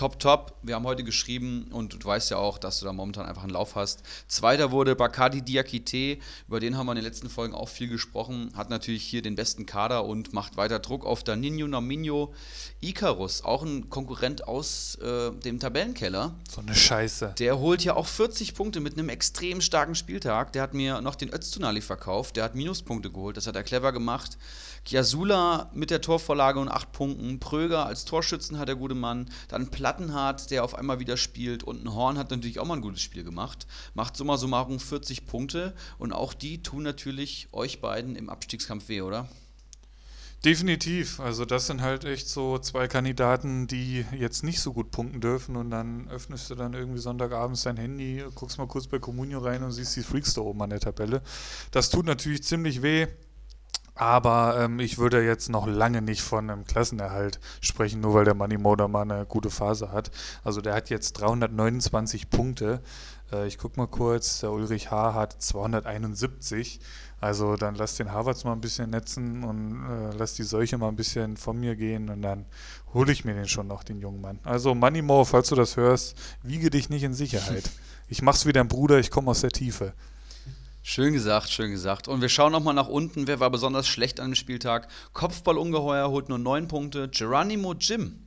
top, top. Wir haben heute geschrieben und du weißt ja auch, dass du da momentan einfach einen Lauf hast. Zweiter wurde Bakadi Diakite, über den haben wir in den letzten Folgen auch viel gesprochen. Hat natürlich hier den besten Kader und macht weiter Druck auf Danino Nominio. Icarus, auch ein Konkurrent aus äh, dem Tabellenkeller. So eine Scheiße. Der holt ja auch 40 Punkte mit einem extrem starken Spieltag. Der hat mir noch den Öztunali verkauft. Der hat Minuspunkte geholt. Das hat er clever gemacht. Kiasula mit der Torvorlage und 8 Punkten. Pröger als Torschützen hat der gute Mann. Dann Plattenhardt, der auf einmal wieder spielt. Und ein Horn hat natürlich auch mal ein gutes Spiel gemacht. Macht summa summarum 40 Punkte. Und auch die tun natürlich euch beiden im Abstiegskampf weh, oder? Definitiv. Also das sind halt echt so zwei Kandidaten, die jetzt nicht so gut punkten dürfen und dann öffnest du dann irgendwie Sonntagabends dein Handy, guckst mal kurz bei Comunio rein und siehst die Freaks da oben an der Tabelle. Das tut natürlich ziemlich weh. Aber ähm, ich würde jetzt noch lange nicht von einem Klassenerhalt sprechen, nur weil der Money Moder mal eine gute Phase hat. Also der hat jetzt 329 Punkte. Äh, ich gucke mal kurz, der Ulrich H. hat 271. Also dann lass den Harvards mal ein bisschen netzen und äh, lass die Seuche mal ein bisschen von mir gehen und dann hole ich mir den schon noch, den jungen Mann. Also Money Mo, falls du das hörst, wiege dich nicht in Sicherheit. Ich mach's wie dein Bruder, ich komme aus der Tiefe. Schön gesagt, schön gesagt. Und wir schauen nochmal nach unten. Wer war besonders schlecht an dem Spieltag? Kopfballungeheuer holt nur neun Punkte. Geronimo Jim,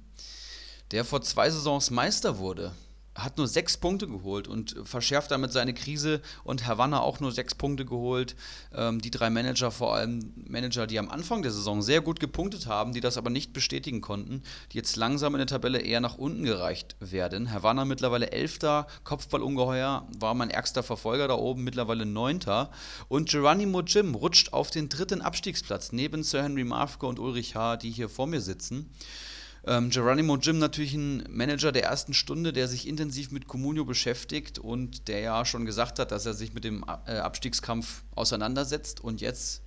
der vor zwei Saisons Meister wurde, hat nur sechs Punkte geholt und verschärft damit seine Krise und Havanna auch nur sechs Punkte geholt. Ähm, die drei Manager, vor allem Manager, die am Anfang der Saison sehr gut gepunktet haben, die das aber nicht bestätigen konnten, die jetzt langsam in der Tabelle eher nach unten gereicht werden. Havanna mittlerweile Elfter, Kopfballungeheuer war mein ärgster Verfolger da oben, mittlerweile Neunter. Und Geronimo Jim rutscht auf den dritten Abstiegsplatz neben Sir Henry Marfke und Ulrich H., die hier vor mir sitzen. Ähm, Geronimo Jim natürlich ein Manager der ersten Stunde, der sich intensiv mit Comunio beschäftigt und der ja schon gesagt hat, dass er sich mit dem äh, Abstiegskampf auseinandersetzt und jetzt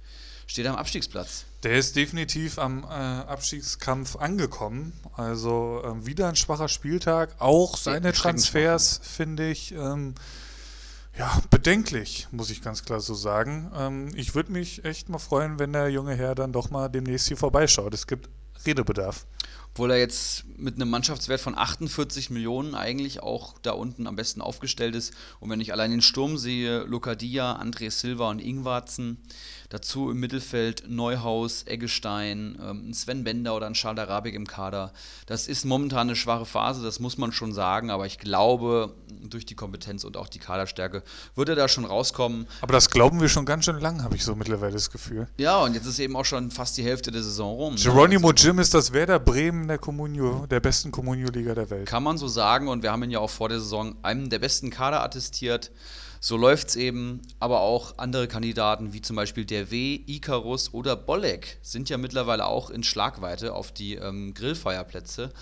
steht er am Abstiegsplatz. Der ist definitiv am äh, Abstiegskampf angekommen. Also ähm, wieder ein schwacher Spieltag. Auch seine Transfers finde ich ähm, ja, bedenklich, muss ich ganz klar so sagen. Ähm, ich würde mich echt mal freuen, wenn der junge Herr dann doch mal demnächst hier vorbeischaut. Es gibt Redebedarf obwohl er jetzt mit einem Mannschaftswert von 48 Millionen eigentlich auch da unten am besten aufgestellt ist. Und wenn ich allein den Sturm sehe, Lokadia, André Silva und Ingwarzen, dazu im Mittelfeld Neuhaus, Eggestein, ähm, Sven Bender oder ein Charles Arabik im Kader. Das ist momentan eine schwache Phase, das muss man schon sagen, aber ich glaube, durch die Kompetenz und auch die Kaderstärke wird er da schon rauskommen. Aber das glauben wir schon ganz schön lang, habe ich so mittlerweile das Gefühl. Ja, und jetzt ist eben auch schon fast die Hälfte der Saison rum. Ne? Geronimo Jim ist das Werder Bremen der Comunio, der besten Comunio-Liga der Welt. Kann man so sagen und wir haben ihn ja auch vor der Saison einem der besten Kader attestiert. So läuft es eben, aber auch andere Kandidaten wie zum Beispiel der W, Icarus oder Bolek sind ja mittlerweile auch in Schlagweite auf die ähm, Grillfeierplätze.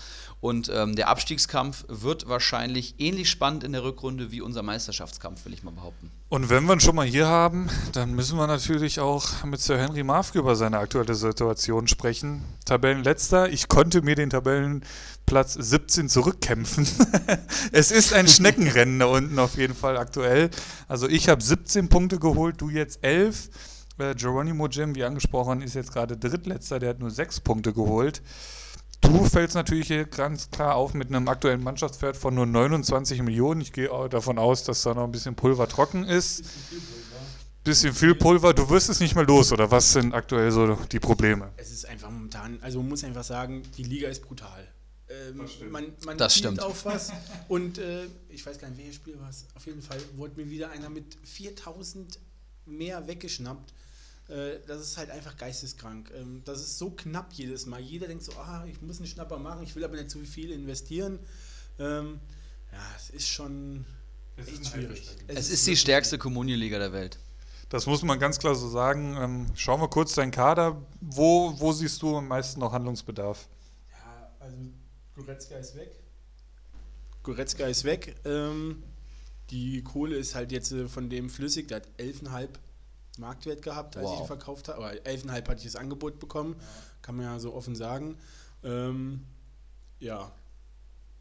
Und ähm, der Abstiegskampf wird wahrscheinlich ähnlich spannend in der Rückrunde wie unser Meisterschaftskampf, will ich mal behaupten. Und wenn wir ihn schon mal hier haben, dann müssen wir natürlich auch mit Sir Henry Marfke über seine aktuelle Situation sprechen. Tabellenletzter, ich konnte mir den Tabellenplatz 17 zurückkämpfen. es ist ein Schneckenrennen da unten auf jeden Fall aktuell. Also ich habe 17 Punkte geholt, du jetzt 11. Äh, Geronimo Jim, wie angesprochen, ist jetzt gerade drittletzter, der hat nur 6 Punkte geholt. Du fällst natürlich hier ganz klar auf mit einem aktuellen Mannschaftswert von nur 29 Millionen. Ich gehe davon aus, dass da noch ein bisschen Pulver trocken ist. Bisschen viel Pulver. Du wirst es nicht mehr los, oder was sind aktuell so die Probleme? Es ist einfach momentan, also man muss einfach sagen, die Liga ist brutal. Ähm, das stimmt. Man, man das stimmt. auf was und äh, ich weiß gar nicht, welches Spiel war es. Auf jeden Fall wurde mir wieder einer mit 4000 mehr weggeschnappt. Äh, das ist halt einfach geisteskrank. Ähm, das ist so knapp jedes Mal. Jeder denkt so, ah, ich muss einen Schnapper machen, ich will aber nicht zu viel investieren. Ähm, ja, es ist schon es echt ist schwierig. Es, es, ist die stärkste Kommunionliga der Welt. Das muss man ganz klar so sagen. Ähm, schauen wir kurz deinen Kader. Wo, wo siehst du am meisten noch Handlungsbedarf? Ja, also Goretzka ist weg. Goretzka ist weg. Ähm, die Kohle ist halt jetzt äh, von dem flüssig, der hat 11,5 Marktwert gehabt, als wow. ich ihn verkauft habe. Aber 11,5 hatte ich das Angebot bekommen, ja. kann man ja so offen sagen. Ähm, ja,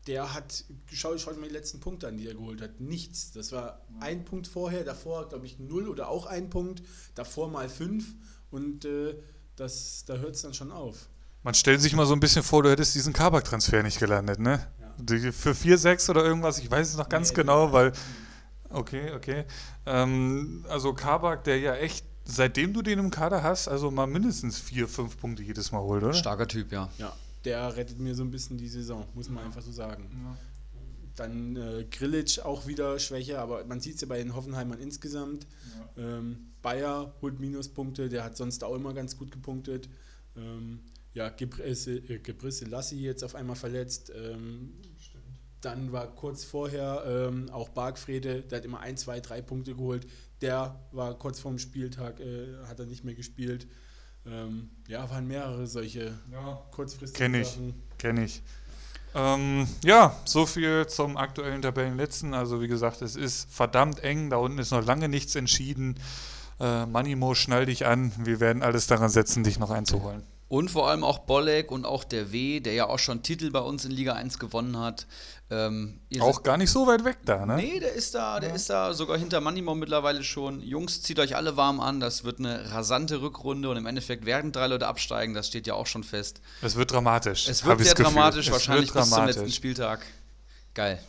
der hat, schau, schau mal die letzten Punkte an, die er geholt hat. Nichts. Das war mhm. ein Punkt vorher, davor glaube ich null oder auch ein Punkt, davor mal fünf und äh, das, da hört es dann schon auf. Man stellt sich mal so ein bisschen vor, du hättest diesen Kabak-Transfer nicht gelandet, ne? Ja. Für 4, 6 oder irgendwas, ich weiß es noch ganz nee, genau, weil Okay, okay. Ähm, also Kabak, der ja echt, seitdem du den im Kader hast, also mal mindestens vier, fünf Punkte jedes Mal holt, oder? Starker Typ, ja. Ja, der rettet mir so ein bisschen die Saison, muss man ja. einfach so sagen. Ja. Dann äh, Grillitsch auch wieder schwächer, aber man sieht es ja bei den Hoffenheimern insgesamt. Ja. Ähm, Bayer holt Minuspunkte, der hat sonst auch immer ganz gut gepunktet. Ähm, ja, Gebrisse, äh, Gebrisse Lassi jetzt auf einmal verletzt. Ähm, dann war kurz vorher ähm, auch Bargfrede, der hat immer ein, zwei, drei Punkte geholt. Der war kurz vorm Spieltag, äh, hat er nicht mehr gespielt. Ähm, ja, waren mehrere solche ja, kurzfristigen Kenn ich, kenne ich. Ähm, ja, so viel zum aktuellen Tabellenletzten. Also wie gesagt, es ist verdammt eng. Da unten ist noch lange nichts entschieden. Äh, Manimo, schnall dich an. Wir werden alles daran setzen, dich noch einzuholen. Und vor allem auch Bolek und auch der W, der ja auch schon Titel bei uns in Liga 1 gewonnen hat. Ähm, Auch gar nicht so weit weg da, ne? Nee, der ist da, der ist da sogar hinter Manimo mittlerweile schon. Jungs, zieht euch alle warm an, das wird eine rasante Rückrunde und im Endeffekt werden drei Leute absteigen, das steht ja auch schon fest. Es wird dramatisch. Es wird sehr Gefühl. dramatisch, Es wahrscheinlich bis zum dramatisch. letzten Spieltag. Geil.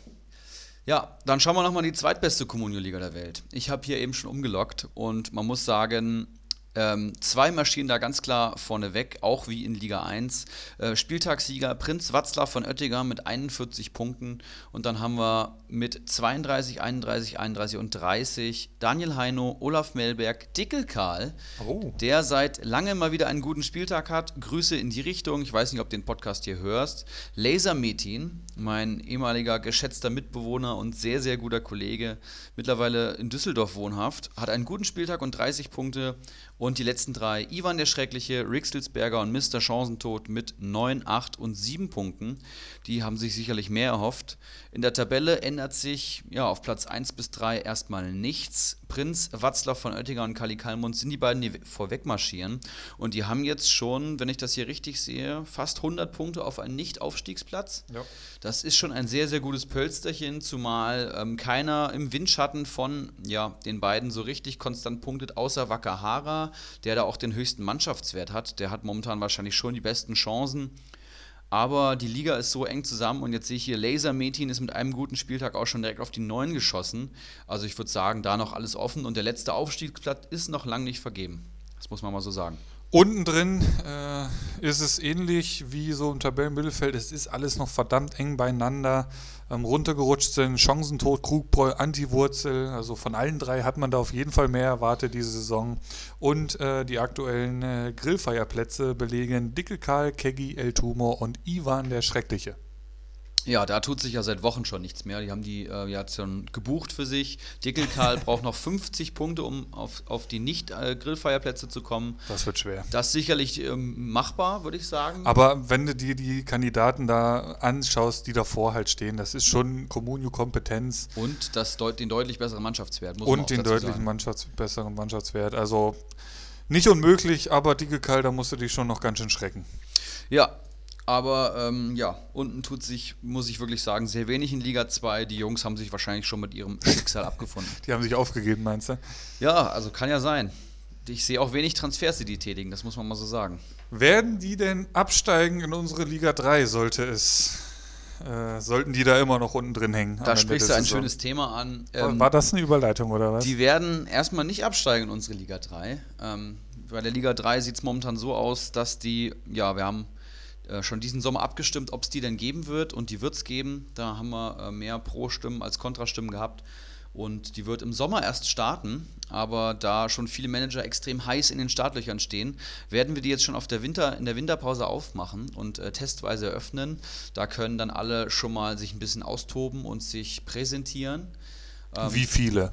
Ja, dann schauen wir nochmal die zweitbeste Kommunio-Liga der Welt. Ich habe hier eben schon umgelockt und man muss sagen, ähm, zwei marschieren da ganz klar vorne weg, auch wie in Liga 1. Äh, Spieltagssieger Prinz Watzlaw von Oettinger mit 41 Punkten und dann haben wir mit 32, 31, 31 und 30 Daniel Heino, Olaf Melberg, Dickel Karl, Oh. der seit langem mal wieder einen guten Spieltag hat. Grüße in die Richtung. Ich weiß nicht, ob du den Podcast hier hörst. Laser Metin, mein ehemaliger geschätzter Mitbewohner und sehr, sehr guter Kollege, mittlerweile in Düsseldorf wohnhaft, hat einen guten Spieltag und 30 Punkte. Und die letzten drei, Ivan der Schreckliche, Rixelsberger und Mr. Chancentod mit 9, 8 und 7 Punkten. Die haben sich sicherlich mehr erhofft. In der Tabelle ändert sich ja, auf Platz 1 bis 3 erstmal nichts. Prinz Watzlaw von Oettinger und Kali Kalmund sind die beiden, die vorweg marschieren. Und die haben jetzt schon, wenn ich das hier richtig sehe, fast 100 Punkte auf einen Nicht-Aufstiegsplatz. Ja. Das ist schon ein sehr, sehr gutes Pölsterchen, zumal ähm, keiner im Windschatten von ja, den beiden so richtig konstant punktet, außer Wakahara, der da auch den höchsten Mannschaftswert hat. Der hat momentan wahrscheinlich schon die besten Chancen. Aber die Liga ist so eng zusammen und jetzt sehe ich hier, Laser Metin ist mit einem guten Spieltag auch schon direkt auf die 9 geschossen. Also ich würde sagen, da noch alles offen und der letzte Aufstiegsplatz ist noch lang nicht vergeben. Das muss man mal so sagen. Unten drin äh, ist es ähnlich wie so im Tabellenmittelfeld. Es ist alles noch verdammt eng beieinander. Ähm, runtergerutscht sind Chancentod, Krugbräu, Antiwurzel. Also von allen drei hat man da auf jeden Fall mehr erwartet diese Saison. Und äh, die aktuellen äh, Grillfeierplätze belegen Dicke Karl, Keggy, El Tumor und Ivan der Schreckliche. Ja, da tut sich ja seit Wochen schon nichts mehr. Die haben die äh, ja schon gebucht für sich. Dickel Karl braucht noch 50 Punkte, um auf, auf die Nicht-Grillfeierplätze zu kommen. Das wird schwer. Das ist sicherlich ähm, machbar, würde ich sagen. Aber wenn du dir die Kandidaten da anschaust, die davor halt stehen, das ist schon Communio-Kompetenz. Und das deut den deutlich besseren Mannschaftswert, muss und den deutlichen sagen. Mannschafts besseren Mannschaftswert. Also nicht unmöglich, aber dicke Kall, da musst du dich schon noch ganz schön schrecken. Ja, aber ähm, ja, unten tut sich, muss ich wirklich sagen, sehr wenig in Liga 2. Die Jungs haben sich wahrscheinlich schon mit ihrem Schicksal abgefunden. Die haben sich aufgegeben, meinst du? Ja, also kann ja sein. Ich sehe auch wenig Transfers, die die tätigen, das muss man mal so sagen. Werden die denn absteigen in unsere Liga 3, sollte es, äh, sollten die da immer noch unten drin hängen? Da sprichst du ein Saison? schönes Thema an. War- Ähm, War das eine Überleitung oder was? Die werden erstmal nicht absteigen in unsere Liga 3. Ähm, bei der Liga 3 sieht es momentan so aus, dass die, ja, wir haben äh, schon diesen Sommer abgestimmt, ob es die denn geben wird und die wird es geben. Da haben wir äh, mehr Pro-Stimmen als Kontrastimmen gehabt und die wird im Sommer erst starten. Aber da schon viele Manager extrem heiß in den Startlöchern stehen, werden wir die jetzt schon auf der Winter, in der Winterpause aufmachen und äh, testweise eröffnen. Da können dann alle schon mal sich ein bisschen austoben und sich präsentieren. Ähm, Wie viele?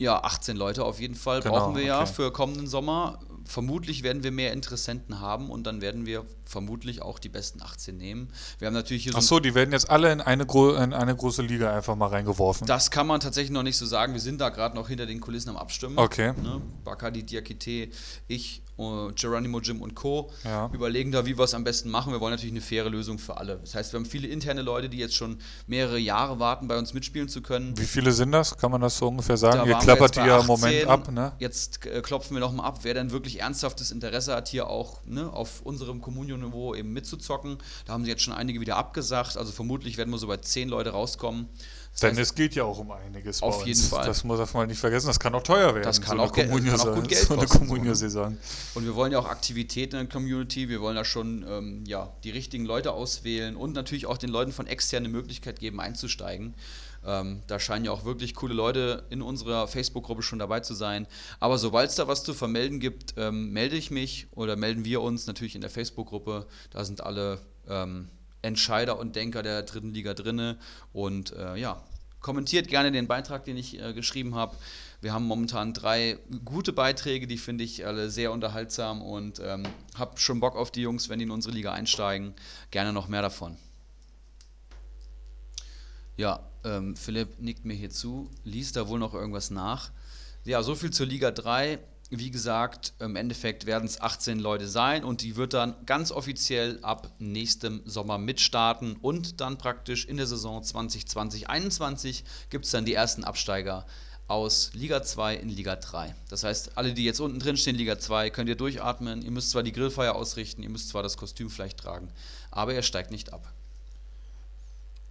ja, 18 Leute auf jeden Fall Genau, brauchen wir ja okay. für kommenden Sommer. Vermutlich werden wir mehr Interessenten haben und dann werden wir vermutlich auch die besten 18 nehmen. Wir haben natürlich hier so Ach so, die werden jetzt alle in eine, in eine große Liga einfach mal reingeworfen. Das kann man tatsächlich noch nicht so sagen. Wir sind da gerade noch hinter den Kulissen am Abstimmen. Okay. Ne? Bacardi, Diakite, ich, äh, Geronimo Jim und Co. Ja. überlegen da, wie wir es am besten machen. Wir wollen natürlich eine faire Lösung für alle. Das heißt, wir haben viele interne Leute, die jetzt schon mehrere Jahre warten, bei uns mitspielen zu können. Wie viele sind das? Kann man das so ungefähr sagen? Da Ihr klappert jetzt die ja im 18. Moment ab, ne? Jetzt äh, klopfen wir nochmal ab, wer denn wirklich ernsthaftes Interesse hat, hier auch ne, auf unserem Communio-Niveau eben mitzuzocken. Da haben sie jetzt schon einige wieder abgesagt. Also vermutlich werden wir so bei 10 Leute rauskommen. Das Denn heißt, es geht ja auch um einiges. Auf jeden Fall. Das muss man nicht vergessen. Das kann auch teuer werden. Das kann so auch eine kann auch gut Geld so eine ne? Communio-Saison. Und wir wollen ja auch Aktivitäten in der Community, wir wollen da schon ähm, ja, die richtigen Leute auswählen und natürlich auch den Leuten von extern eine Möglichkeit geben, einzusteigen. Ähm, da scheinen ja auch wirklich coole Leute in unserer Facebook-Gruppe schon dabei zu sein. Aber sobald es da was zu vermelden gibt, ähm, melde ich mich oder melden wir uns natürlich in der Facebook-Gruppe. Da sind alle ähm, Entscheider und Denker der dritten Liga drinne. Und äh, ja, kommentiert gerne den Beitrag, den ich äh, geschrieben habe. Wir haben momentan drei gute Beiträge, die finde ich alle sehr unterhaltsam und ähm, habe schon Bock auf die Jungs, wenn die in unsere Liga einsteigen. Gerne noch mehr davon. Ja, ähm, Philipp nickt mir hier zu, liest da wohl noch irgendwas nach. Ja, so viel zur Liga 3. wie gesagt, im Endeffekt werden es 18 Leute sein und die wird dann ganz offiziell ab nächstem Sommer mitstarten und dann praktisch in der Saison 2020-21 gibt es dann die ersten Absteiger aus Liga 2 in Liga 3. Das heißt, alle, die jetzt unten drin stehen, Liga 2, könnt ihr durchatmen. Ihr müsst zwar die Grillfeier ausrichten, ihr müsst zwar das Kostüm vielleicht tragen, aber er steigt nicht ab.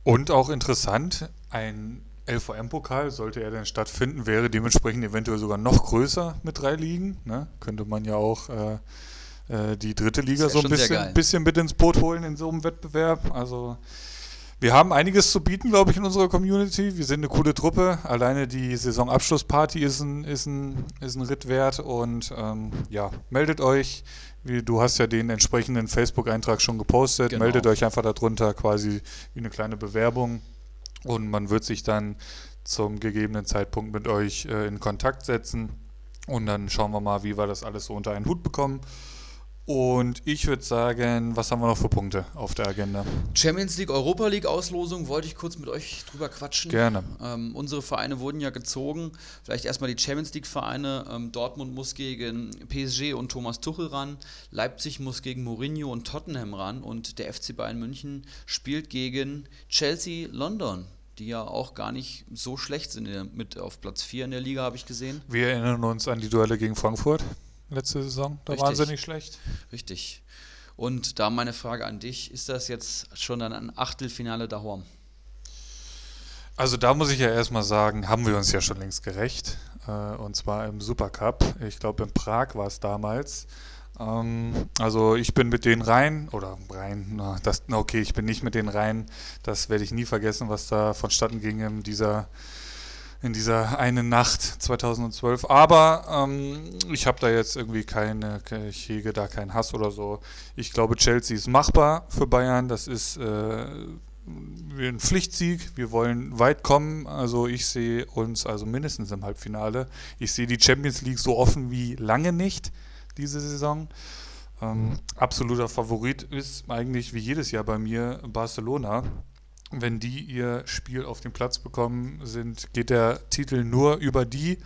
Und auch interessant, ein LVM-Pokal, sollte er denn stattfinden, wäre dementsprechend eventuell sogar noch größer mit drei Ligen. Ne? Könnte man ja auch äh, äh, die dritte Liga so ein bisschen, bisschen mit ins Boot holen in so einem Wettbewerb. Also wir haben einiges zu bieten, glaube ich, in unserer Community. Wir sind eine coole Truppe. Alleine die Saisonabschlussparty ist ein, ist ein, ist ein Ritt wert. Und ähm, ja, meldet euch. Du hast ja den entsprechenden Facebook-Eintrag schon gepostet. Genau. Meldet euch einfach darunter quasi wie eine kleine Bewerbung. Und man wird sich dann zum gegebenen Zeitpunkt mit euch äh, in Kontakt setzen. Und dann schauen wir mal, wie wir das alles so unter einen Hut bekommen. Und ich würde sagen, was haben wir noch für Punkte auf der Agenda? Champions League, Europa League Auslosung wollte ich kurz mit euch drüber quatschen. Gerne. Ähm, unsere Vereine wurden ja gezogen. Vielleicht erstmal die Champions League Vereine. Ähm, Dortmund muss gegen PSG und Thomas Tuchel ran. Leipzig muss gegen Mourinho und Tottenham ran. Und der FC Bayern München spielt gegen Chelsea London, die ja auch gar nicht so schlecht sind. Mit auf Platz 4 in der Liga, habe ich gesehen. Wir erinnern uns an die Duelle gegen Frankfurt letzte Saison. Da waren Richtig. sie nicht schlecht. Richtig. Und da meine Frage an dich: Ist das jetzt schon dann ein Achtelfinale daheim? Also da muss ich ja erstmal sagen, haben wir uns ja schon längst gerecht. Äh, und zwar im Supercup. Ich glaube, in Prag war es damals. Ähm, also ich bin mit denen rein, oder rein, na, das, okay, ich bin nicht mit denen rein. Das werde ich nie vergessen, was da vonstatten ging in dieser, in dieser einen Nacht 2012. Aber ähm, ich habe da jetzt irgendwie keine, ich hege da keinen Hass oder so. Ich glaube, Chelsea ist machbar für Bayern. Das ist äh, ein Pflichtsieg. Wir wollen weit kommen. Also ich sehe uns also mindestens im Halbfinale. Ich sehe die Champions League so offen wie lange nicht diese Saison. Ähm, absoluter Favorit ist eigentlich wie jedes Jahr bei mir Barcelona. Wenn die ihr Spiel auf den Platz bekommen, sind, geht der Titel nur über die.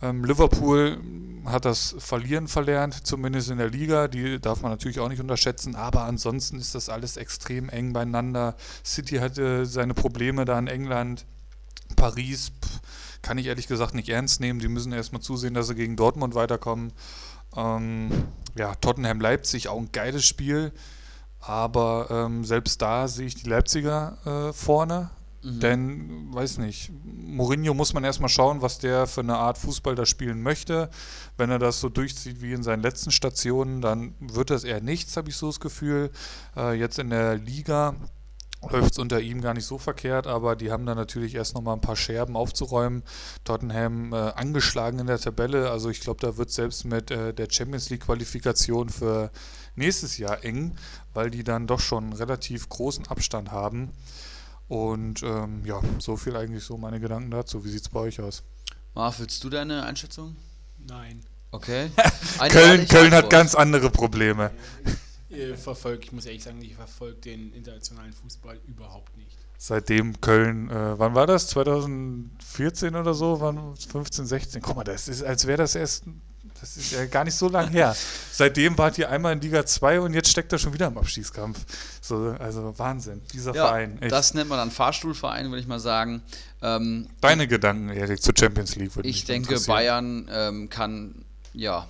Ähm, Liverpool hat das Verlieren verlernt, zumindest in der Liga. Die darf man natürlich auch nicht unterschätzen. Aber ansonsten ist das alles extrem eng beieinander. City hatte seine Probleme da in England. Paris pff, kann ich ehrlich gesagt nicht ernst nehmen. Die müssen erstmal zusehen, dass sie gegen Dortmund weiterkommen. Ähm, ja, Tottenham Leipzig, auch ein geiles Spiel. Aber ähm, selbst da sehe ich die Leipziger äh, vorne. Denn, weiß nicht, Mourinho muss man erstmal schauen, was der für eine Art Fußball da spielen möchte. Wenn er das so durchzieht wie in seinen letzten Stationen, dann wird das eher nichts, habe ich so das Gefühl. Äh, jetzt in der Liga läuft es unter ihm gar nicht so verkehrt, aber die haben da natürlich erst nochmal ein paar Scherben aufzuräumen. Tottenham äh, angeschlagen in der Tabelle, also ich glaube, da wird selbst mit äh, der Champions League-Qualifikation für nächstes Jahr eng, weil die dann doch schon einen relativ großen Abstand haben. Und ähm, ja, so viel eigentlich so meine Gedanken dazu. Wie sieht es bei euch aus? Marv, willst du deine Einschätzung? Nein. Okay. Köln, Köln hat ganz andere Probleme. Ihr verfolgt, ich muss ehrlich sagen, ich verfolge den internationalen Fußball überhaupt nicht. Seitdem Köln, äh, wann war das? 2014 oder so? Wann? 15, 16? Guck mal, das ist, als wäre das erst, das ist ja gar nicht so lang her. Seitdem wart ihr einmal in Liga 2 und jetzt steckt er schon wieder im Abstiegskampf. So, also Wahnsinn, dieser Ja, Verein. Echt. das nennt man dann Fahrstuhlverein, würde ich mal sagen. Ähm, Deine Gedanken, Erik, zur Champions League würde ich mich denke. Bayern ähm, kann ja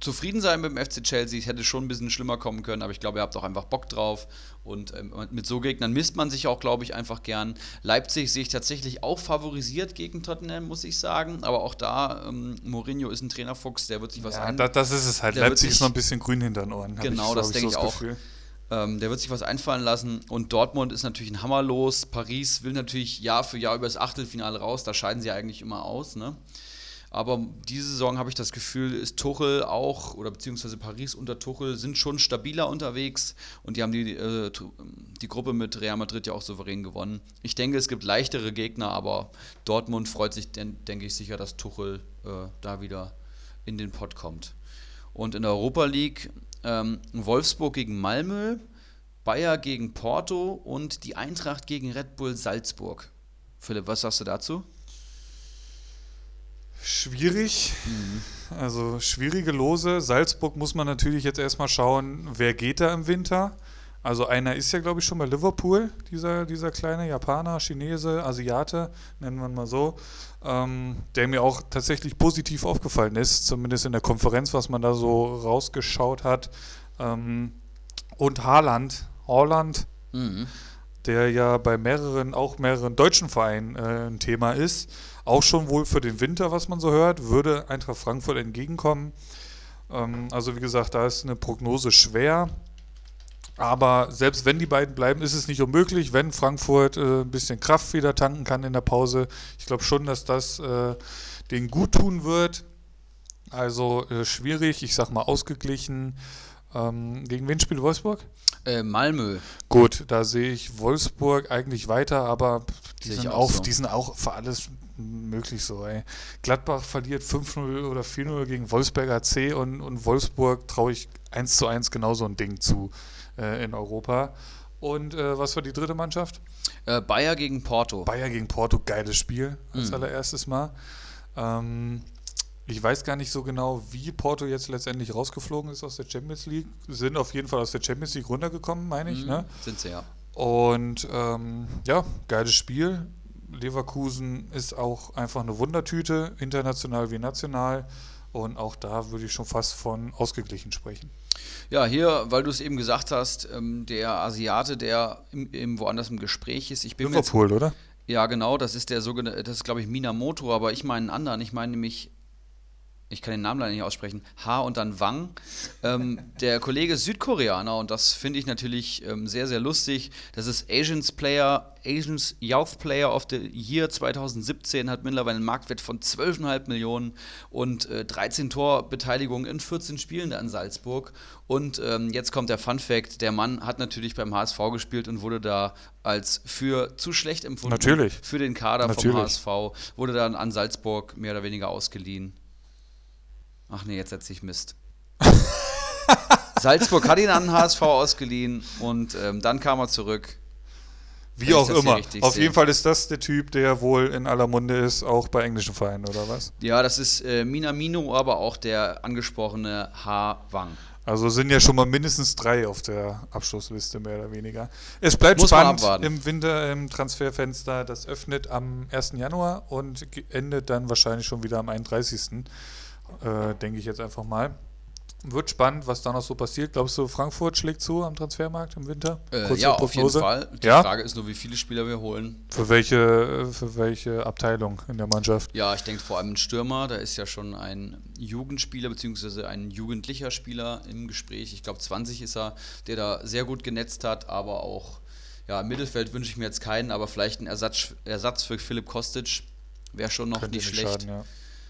zufrieden sein mit dem FC Chelsea. Es hätte schon ein bisschen schlimmer kommen können, aber ich glaube, ihr habt auch einfach Bock drauf. Und ähm, mit so Gegnern misst man sich auch, glaube ich, einfach gern. Leipzig sehe ich tatsächlich auch favorisiert gegen Tottenham, muss ich sagen. Aber auch da, ähm, Mourinho ist ein Trainerfuchs, der wird sich was Ja, ein- da, das ist es halt. der Leipzig ist sich- noch ein bisschen grün hinter den Ohren. Genau, so- das denke so ich das auch. Gefühl. Ähm, der wird sich was einfallen lassen. Und Dortmund ist natürlich ein Hammer los. Paris will natürlich Jahr für Jahr über das Achtelfinale raus. Da scheiden sie eigentlich immer aus. Ne? Aber diese Saison habe ich das Gefühl, ist Tuchel auch, oder beziehungsweise Paris unter Tuchel sind schon stabiler unterwegs. Und die haben die, äh, die Gruppe mit Real Madrid ja auch souverän gewonnen. Ich denke, es gibt leichtere Gegner, aber Dortmund freut sich, den, denke ich, sicher, dass Tuchel äh, da wieder in den Pott kommt. Und in der Europa League ähm, Wolfsburg gegen Malmö, Bayer gegen Porto und die Eintracht gegen Red Bull Salzburg. Philipp, was sagst du dazu? Schwierig. Also schwierige Lose. Salzburg muss man natürlich jetzt erstmal schauen, wer geht da im Winter. Also einer ist ja, glaube ich, schon bei Liverpool, dieser, dieser kleine Japaner, Chinese, Asiate, nennen wir ihn mal so, ähm, der mir auch tatsächlich positiv aufgefallen ist, zumindest in der Konferenz, was man da so rausgeschaut hat. Ähm, und Haaland, Haaland, Mhm. der ja bei mehreren, auch mehreren deutschen Vereinen äh, ein Thema ist. Auch schon wohl für den Winter, was man so hört, würde Eintracht Frankfurt entgegenkommen. Ähm, also wie gesagt, da ist eine Prognose schwer. Aber selbst wenn die beiden bleiben, ist es nicht unmöglich, wenn Frankfurt äh, ein bisschen Kraft wieder tanken kann in der Pause. Ich glaube schon, dass das äh, denen gut tun wird. Also äh, schwierig, ich sag mal ausgeglichen. Ähm, gegen wen spielt Wolfsburg? Äh, Malmö. Gut, da sehe ich Wolfsburg eigentlich weiter, aber die sind, auch auch, so. die sind auch für alles möglich so. Ey. Gladbach verliert 5-0 oder 4-0 gegen Wolfsberger C und, und Wolfsburg traue ich 1 zu 1 genauso ein Ding zu äh, in Europa. Und äh, was war die dritte Mannschaft? Äh, Bayer gegen Porto. Bayer gegen Porto, geiles Spiel als Mhm. allererstes Mal. Ähm, ich weiß gar nicht so genau, wie Porto jetzt letztendlich rausgeflogen ist aus der Champions League. Sind auf jeden Fall aus der Champions League runtergekommen, meine ich. Mhm. Ne? Sind sie ja. Und ähm, ja, geiles Spiel. Leverkusen ist auch einfach eine Wundertüte, international wie national. Und auch da würde ich schon fast von ausgeglichen sprechen. Ja, hier, weil du es eben gesagt hast, ähm, der Asiate, der im, im woanders im Gespräch ist. Ich bin mir jetzt, Liverpool, oder? ja, genau, das ist der sogenannte, das ist glaube ich Minamoto, aber ich meine einen anderen. Ich meine nämlich, ich kann den Namen leider nicht aussprechen, H und dann Wang. Ähm, der Kollege Südkoreaner und das finde ich natürlich ähm, sehr, sehr lustig. Das ist Asians Player, Asians Youth Player of the Year 2017, hat mittlerweile einen Marktwert von 12,5 Millionen und äh, 13 Torbeteiligungen in 14 Spielen da in Salzburg. Und ähm, jetzt kommt der Fun Fact: Der Mann hat natürlich beim HSV gespielt und wurde da als für zu schlecht empfunden. Natürlich. Für den Kader Natürlich. vom HSV. Wurde dann an Salzburg mehr oder weniger ausgeliehen. Ach nee, jetzt setze ich Mist. Salzburg hat ihn an den HSV ausgeliehen und ähm, dann kam er zurück. Wie auch immer. Auf sehe. jeden Fall ist das der Typ, der wohl in aller Munde ist, auch bei englischen Vereinen, oder was? Ja, das ist äh, Minamino, aber auch der angesprochene H. Wang. Also sind ja schon mal mindestens drei auf der Abschlussliste, mehr oder weniger. Es bleibt Muss spannend im Winter im Transferfenster. Das öffnet am 1. Januar und endet dann wahrscheinlich schon wieder am 31. Äh, denke ich jetzt einfach mal. Wird spannend, was da noch so passiert. Glaubst du, Frankfurt schlägt zu am Transfermarkt im Winter? Äh, ja, auf jeden Fall. Die Ja? Frage ist nur, wie viele Spieler wir holen. Für welche, für welche Abteilung in der Mannschaft? Ja, ich denke vor allem ein Stürmer. Da ist ja schon ein Jugendspieler bzw. ein jugendlicher Spieler im Gespräch. Ich glaube, 20 ist er, der da sehr gut genetzt hat, aber auch ja, im Mittelfeld wünsche ich mir jetzt keinen, aber vielleicht ein Ersatz, Ersatz für Philipp Kostic wäre schon noch Könnte nicht schlecht. schaden, ja.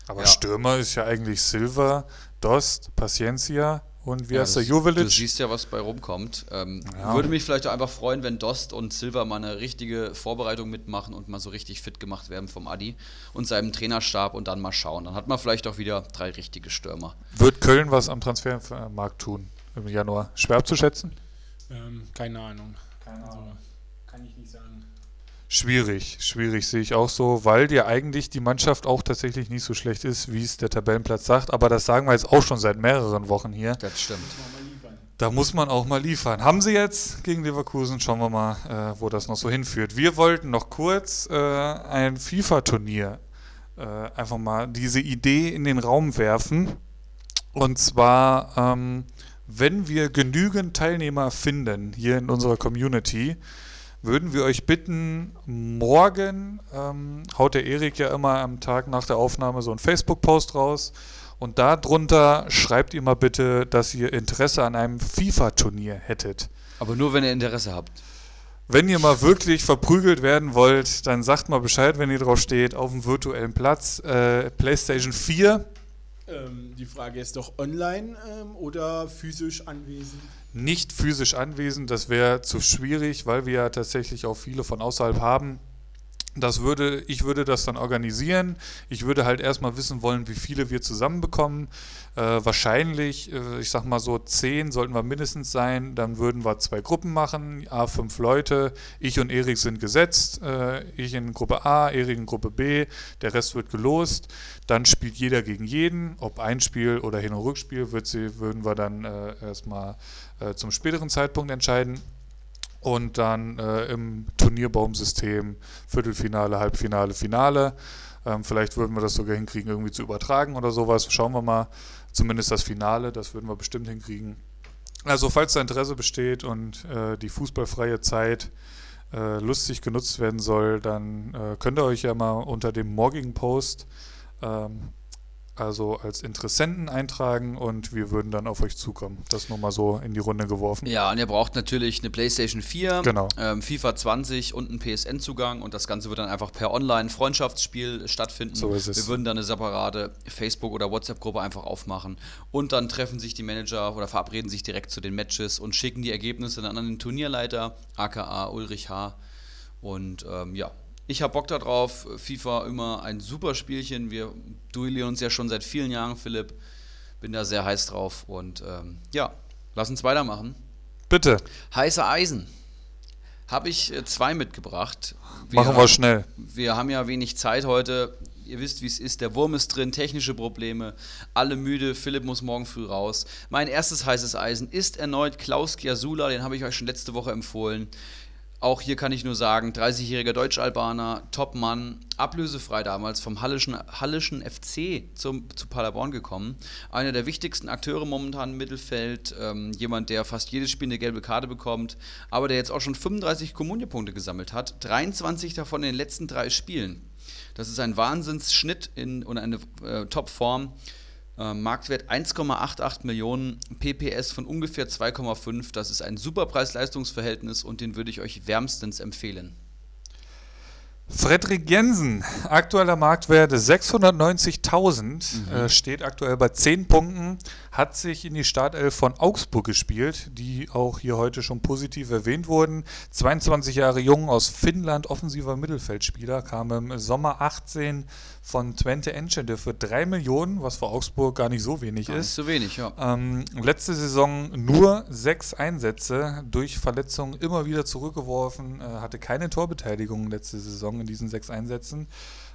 Aber Ja. Stürmer ist ja eigentlich Silva, Dost, Paciencia und wie Ja, heißt der, Jovelic? Du siehst ja, was bei rumkommt. Ähm, Ja. Würde mich vielleicht auch einfach freuen, wenn Dost und Silva mal eine richtige Vorbereitung mitmachen und mal so richtig fit gemacht werden vom Adi und seinem Trainerstab und dann mal schauen. Dann hat man vielleicht auch wieder drei richtige Stürmer. Wird Köln was am Transfermarkt tun im Januar? Schwer abzuschätzen? Ähm, keine Ahnung. also, Kann ich nicht sagen. Schwierig, schwierig sehe ich auch so, weil ja eigentlich die Mannschaft auch tatsächlich nicht so schlecht ist, wie es der Tabellenplatz sagt. Aber das sagen wir jetzt auch schon seit mehreren Wochen hier. Das stimmt. Da muss man auch mal liefern. Haben sie jetzt gegen Leverkusen? Schauen wir mal, äh, wo das noch so hinführt. Wir wollten noch kurz äh, ein FIFA-Turnier äh, einfach mal diese Idee in den Raum werfen. Und zwar, ähm, wenn wir genügend Teilnehmer finden hier in unserer Community, würden wir euch bitten, morgen ähm, haut der Erik ja immer am Tag nach der Aufnahme so einen Facebook-Post raus. Und darunter schreibt ihr mal bitte, dass ihr Interesse an einem FIFA-Turnier hättet. Aber nur, wenn ihr Interesse habt. Wenn ihr mal wirklich verprügelt werden wollt, dann sagt mal Bescheid, wenn ihr drauf steht, auf dem virtuellen Platz. Äh, PlayStation 4, Ähm, die Frage ist doch online ähm, oder physisch anwesend? Nicht physisch anwesend, das wäre zu schwierig, weil wir ja tatsächlich auch viele von außerhalb haben. Das würde, ich würde das dann organisieren. Ich würde halt erstmal wissen wollen, wie viele wir zusammenbekommen. Äh, wahrscheinlich, äh, ich sag mal so, zehn sollten wir mindestens sein. Dann würden wir zwei Gruppen machen, A, fünf Leute. Ich und Erik sind gesetzt. Äh, ich in Gruppe A, Erik in Gruppe B. Der Rest wird gelost. Dann spielt jeder gegen jeden. Ob Einspiel oder Hin- und Rückspiel, wird sie, würden wir dann äh, erstmal äh, zum späteren Zeitpunkt entscheiden und dann äh, im Turnierbaumsystem Viertelfinale, Halbfinale, Finale. Ähm, vielleicht würden wir das sogar hinkriegen, irgendwie zu übertragen oder sowas. Schauen wir mal. Zumindest das Finale, das würden wir bestimmt hinkriegen. Also falls da Interesse besteht und äh, die fußballfreie Zeit äh, lustig genutzt werden soll, dann äh, könnt ihr euch ja mal unter dem morgigen Post ähm, also als Interessenten eintragen und wir würden dann auf euch zukommen. Das nur mal so in die Runde geworfen. Ja, und ihr braucht natürlich eine PlayStation 4, Genau. ähm, FIFA 20 und einen PSN-Zugang und das Ganze wird dann einfach per Online-Freundschaftsspiel stattfinden. So ist es. Wir würden dann eine separate Facebook- oder WhatsApp-Gruppe einfach aufmachen und dann treffen sich die Manager oder verabreden sich direkt zu den Matches und schicken die Ergebnisse dann an den Turnierleiter, aka Ulrich H. Und ähm, ja, ich habe Bock darauf. FIFA immer ein super Spielchen. Wir duellieren uns ja schon seit vielen Jahren, Philipp. Bin da sehr heiß drauf und ähm, ja, lass uns weitermachen. Bitte, Heiße Eisen. Habe ich äh, zwei mitgebracht. machen wir schnell. Wir haben ja wenig Zeit heute. Ihr wisst, wie es ist. Der Wurm ist drin, technische Probleme, alle müde. Philipp muss morgen früh raus. Mein erstes heißes Eisen ist erneut Klaus Giasula. Den habe ich euch schon letzte Woche empfohlen. Auch hier kann ich nur sagen, 30-jähriger Deutsch-Albaner, Top-Mann, ablösefrei damals vom Hallischen, Hallischen FC zum, zu Paderborn gekommen. Einer der wichtigsten Akteure momentan im Mittelfeld, ähm, jemand, der fast jedes Spiel eine gelbe Karte bekommt, aber der jetzt auch schon 35 Kommuniepunkte gesammelt hat, 23 davon in den letzten drei Spielen. Das ist ein Wahnsinnsschnitt in, und eine äh, Top-Form. Äh, Marktwert 1,88 Millionen, PPS von ungefähr 2,5. Das ist ein super Preis-Leistungs-Verhältnis und den würde ich euch wärmstens empfehlen. Frederik Jensen, aktueller Marktwert 690.000, äh, steht aktuell bei 10 Punkten, hat sich in die Startelf von Augsburg gespielt, die auch hier heute schon positiv erwähnt wurden. 22 Jahre jung aus Finnland, offensiver Mittelfeldspieler, kam im Sommer 18 von Twente Enschede für 3 Millionen, was für Augsburg gar nicht so wenig Gar nicht ist. so wenig, ja. Ähm, letzte Saison nur sechs Einsätze, durch Verletzungen immer wieder zurückgeworfen, äh, hatte keine Torbeteiligung letzte Saison in diesen sechs Einsätzen.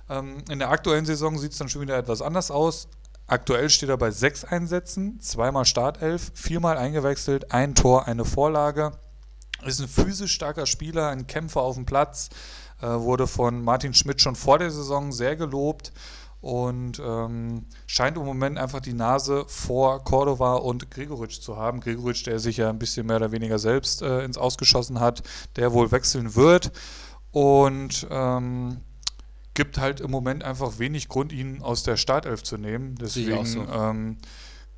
Ähm, in der aktuellen Saison sieht es dann schon wieder etwas anders aus. Aktuell steht er bei sechs Einsätzen, zweimal Startelf, viermal eingewechselt, ein Tor, eine Vorlage. Ist ein physisch starker Spieler, ein Kämpfer auf dem Platz, wurde von Martin Schmidt schon vor der Saison sehr gelobt und ähm, scheint im Moment einfach die Nase vor Cordova und Gregoritsch zu haben. Gregoritsch, der sich ja ein bisschen mehr oder weniger selbst äh, ins Ausgeschossen hat, der wohl wechseln wird und ähm, gibt halt im Moment einfach wenig Grund, ihn aus der Startelf zu nehmen. Deswegen so. ähm,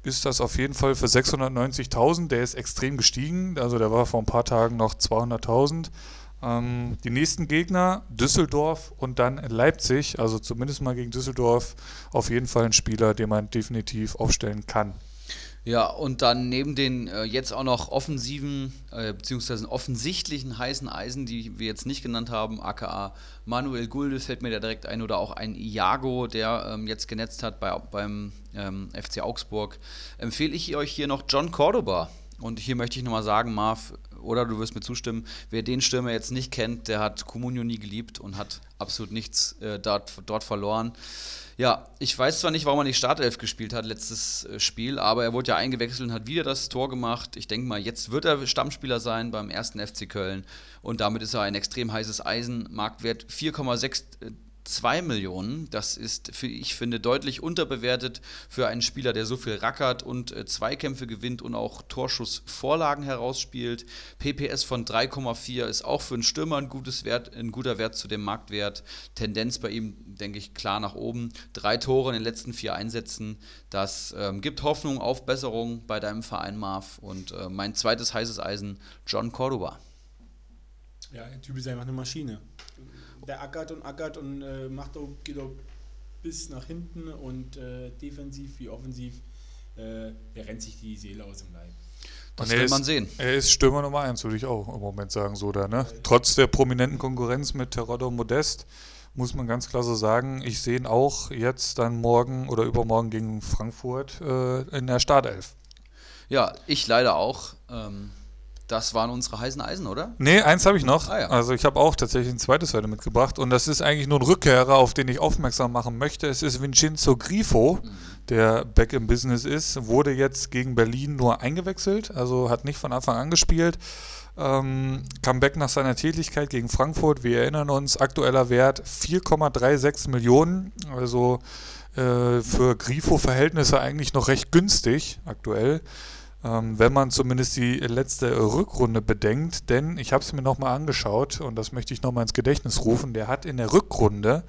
ist das auf jeden Fall für 690.000. Der ist extrem gestiegen. Also der war vor ein paar Tagen noch 200.000. Ähm, die nächsten Gegner Düsseldorf und dann Leipzig. Also zumindest mal gegen Düsseldorf auf jeden Fall ein Spieler, den man definitiv aufstellen kann. Ja, und dann neben den äh, jetzt auch noch offensiven, äh, beziehungsweise offensichtlichen heißen Eisen, die wir jetzt nicht genannt haben, aka Manuel Gulde fällt mir da direkt ein oder auch ein Iago, der ähm, jetzt genetzt hat bei, beim ähm, FC Augsburg, empfehle ich euch hier noch John Cordoba. Und hier möchte ich nochmal sagen, Marv, oder du wirst mir zustimmen, wer den Stürmer jetzt nicht kennt, der hat Comunio nie geliebt und hat absolut nichts äh, dort, dort verloren. Ja, ich weiß zwar nicht, warum er nicht Startelf gespielt hat letztes äh, Spiel, aber er wurde ja eingewechselt und hat wieder das Tor gemacht. Ich denke mal, jetzt wird er Stammspieler sein beim ersten FC Köln und damit ist er ein extrem heißes Eisen. Marktwert 4,62 Millionen. Das ist, ich finde, deutlich unterbewertet für einen Spieler, der so viel rackert und äh, Zweikämpfe gewinnt und auch Torschussvorlagen herausspielt. PPS von 3,4 ist auch für einen Stürmer ein, gutes Wert, ein guter Wert zu dem Marktwert. Tendenz bei ihm, denke ich, klar nach oben. Drei Tore in den letzten vier Einsätzen. Das ähm, gibt Hoffnung auf Besserung bei deinem Verein, Marv. Und äh, mein zweites heißes Eisen, John Cordoba. Ja, der Typ ist einfach eine Maschine. Der ackert und ackert und äh, macht auch, geht auch bis nach hinten und äh, defensiv wie offensiv. Äh, der rennt sich die Seele aus dem Leib. Das er will ist, man sehen. Er ist Stürmer Nummer 1, würde ich auch im Moment sagen, so da, ne? Trotz der prominenten Konkurrenz mit Terodde und Modest muss man ganz klar so sagen, ich sehe ihn auch jetzt dann morgen oder übermorgen gegen Frankfurt äh, in der Startelf. Ja, ich leider auch. Ähm, das waren unsere heißen Eisen, oder? Nee, eins habe ich noch. Ah, ja. Also ich habe auch tatsächlich ein zweites heute mitgebracht und das ist eigentlich nur ein Rückkehrer, auf den ich aufmerksam machen möchte. Es ist Vincenzo Grifo, der back im Business ist, wurde jetzt gegen Berlin nur eingewechselt, also hat nicht von Anfang an gespielt. Ähm, Comeback nach seiner Tätigkeit gegen Frankfurt, wir erinnern uns, aktueller Wert 4,36 Millionen, also äh, für Grifo-Verhältnisse eigentlich noch recht günstig aktuell. Ähm, wenn man zumindest die letzte Rückrunde bedenkt, denn ich habe es mir nochmal angeschaut und das möchte ich nochmal ins Gedächtnis rufen, der hat in der Rückrunde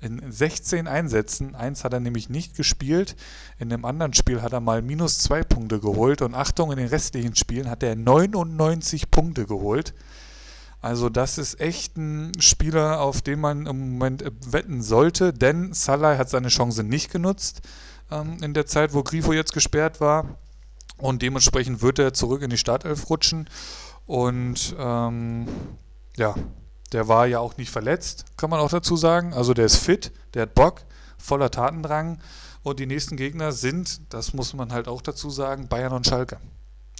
in 16 Einsätzen, eins hat er nämlich nicht gespielt, in dem anderen Spiel hat er mal minus zwei Punkte geholt und Achtung, in den restlichen Spielen hat er 99 Punkte geholt. Also das ist echt ein Spieler, auf den man im Moment äh, wetten sollte, denn Salah hat seine Chance nicht genutzt ähm, in der Zeit, wo Grifo jetzt gesperrt war. Und dementsprechend wird er zurück in die Startelf rutschen. Und ähm, ja, der war ja auch nicht verletzt, kann man auch dazu sagen. Also der ist fit, der hat Bock, voller Tatendrang. Und die nächsten Gegner sind, das muss man halt auch dazu sagen, Bayern und Schalke.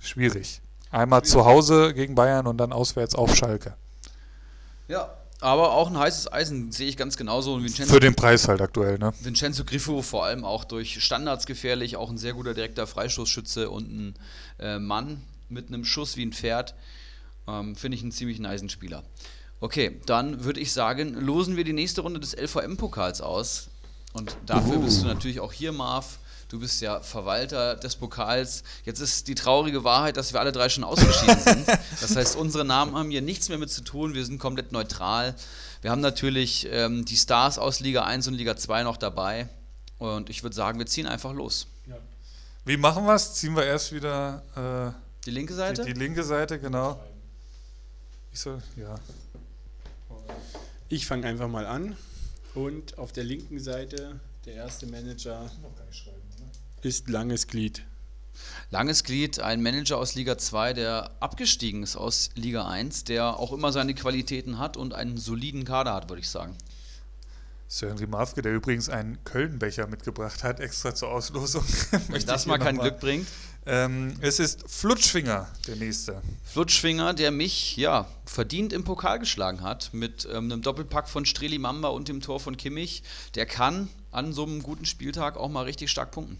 Schwierig. Einmal zu Hause gegen Bayern und dann auswärts auf Schalke. Ja, aber auch ein heißes Eisen sehe ich ganz genauso. Und Vincenzo, Für den Preis halt aktuell, ne? Vincenzo Griffo vor allem auch durch Standards gefährlich, auch ein sehr guter direkter Freistoßschütze und ein äh, Mann mit einem Schuss wie ein Pferd. Ähm, Finde ich einen ziemlichen Eisenspieler. Okay, dann würde ich sagen, losen wir die nächste Runde des LVM-Pokals aus. Und dafür bist du natürlich auch hier, Marv. Du bist ja Verwalter des Pokals. Jetzt ist die traurige Wahrheit, dass wir alle drei schon ausgeschieden sind. Das heißt, unsere Namen haben hier nichts mehr mit zu tun. Wir sind komplett neutral. Wir haben natürlich ähm, die Stars aus Liga 1 und Liga 2 noch dabei. Und ich würde sagen, wir ziehen einfach los. Wie machen wir es? Ziehen wir erst wieder Die linke äh, Seite? die, die linke Seite, genau. Ich soll, ja. Ich fange einfach mal an. Und auf der linken Seite, der erste Manager ist Langes Glied. Langes Glied, ein Manager aus Liga 2, der abgestiegen ist aus Liga 1, der auch immer seine Qualitäten hat und einen soliden Kader hat, würde ich sagen. Sören Rimavke, der übrigens einen Kölnbecher mitgebracht hat, extra zur Auslosung. Wenn Möchte das mal kein noch Glück bringt. Ähm, es ist Flutschfinger, der nächste. Flutschfinger, der mich ja verdient im Pokal geschlagen hat, mit ähm, einem Doppelpack von Streli Mamba und dem Tor von Kimmich. Der kann an so einem guten Spieltag auch mal richtig stark punkten.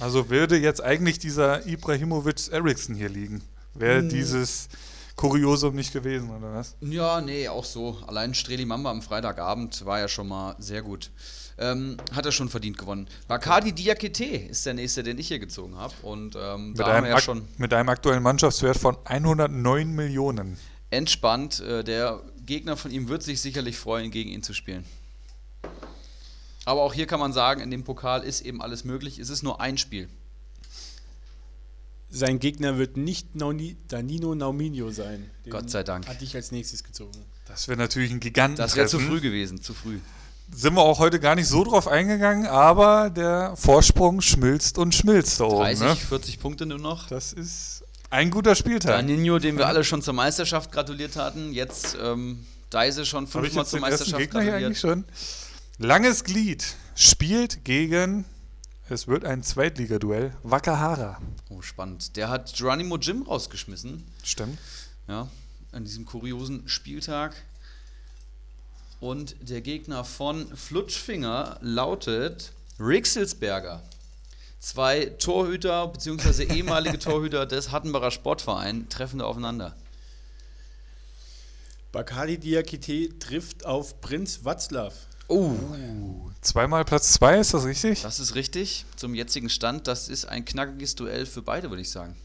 Also würde jetzt eigentlich dieser Ibrahimovic Eriksson hier liegen. Wäre dieses Kuriosum nicht gewesen, oder was? Ja, nee, auch so. Allein Streli Mamba am Freitagabend war ja schon mal sehr gut. Ähm, hat er schon verdient gewonnen. Bakadi Diakite ist der nächste, den ich hier gezogen habe. Und ähm, Mit da haben einem, wir ja schon mit einem aktuellen Mannschaftswert von 109 Millionen. entspannt. Äh, der Gegner von ihm wird sich sicherlich freuen, gegen ihn zu spielen. Aber auch hier kann man sagen, in dem Pokal ist eben alles möglich. Es ist nur ein Spiel. Sein Gegner wird nicht Nauni, Danino Nauminho sein. Den Gott sei Dank. Hatte ich als nächstes gezogen. Das wäre natürlich ein Giganten. Das wäre zu früh gewesen, zu früh. Sind wir auch heute gar nicht so drauf eingegangen, aber der Vorsprung schmilzt und schmilzt da oben. 30, Ne? 40 Punkte nur noch. Das ist ein guter Spieltag. Danino, dem wir alle schon zur Meisterschaft gratuliert hatten, jetzt ähm, Deise schon fünfmal zur Meisterschaft Gegner hier eigentlich gratuliert. schon? Langes Glied spielt gegen, es wird ein Zweitligaduell, Wakahara. Oh, spannend. Der hat Geronimo Jim rausgeschmissen. Stimmt. Ja, an diesem kuriosen Spieltag. Und der Gegner von Flutschfinger lautet Rixelsberger. Zwei Torhüter bzw. ehemalige Torhüter des Hattenbacher Sportverein treffen da aufeinander. Bakadi Diakite trifft auf Prinz Watzlaw. Oh, Zweimal Platz zwei, ist das richtig? das ist richtig. Zum jetzigen Stand, das ist ein knackiges Duell für beide, würde ich sagen.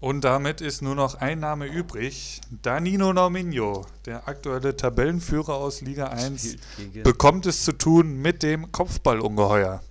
Und damit ist nur noch ein Name übrig. Danino Norminho, der aktuelle Tabellenführer aus Liga 1, Spielt gegen- bekommt es zu tun mit dem Kopfballungeheuer.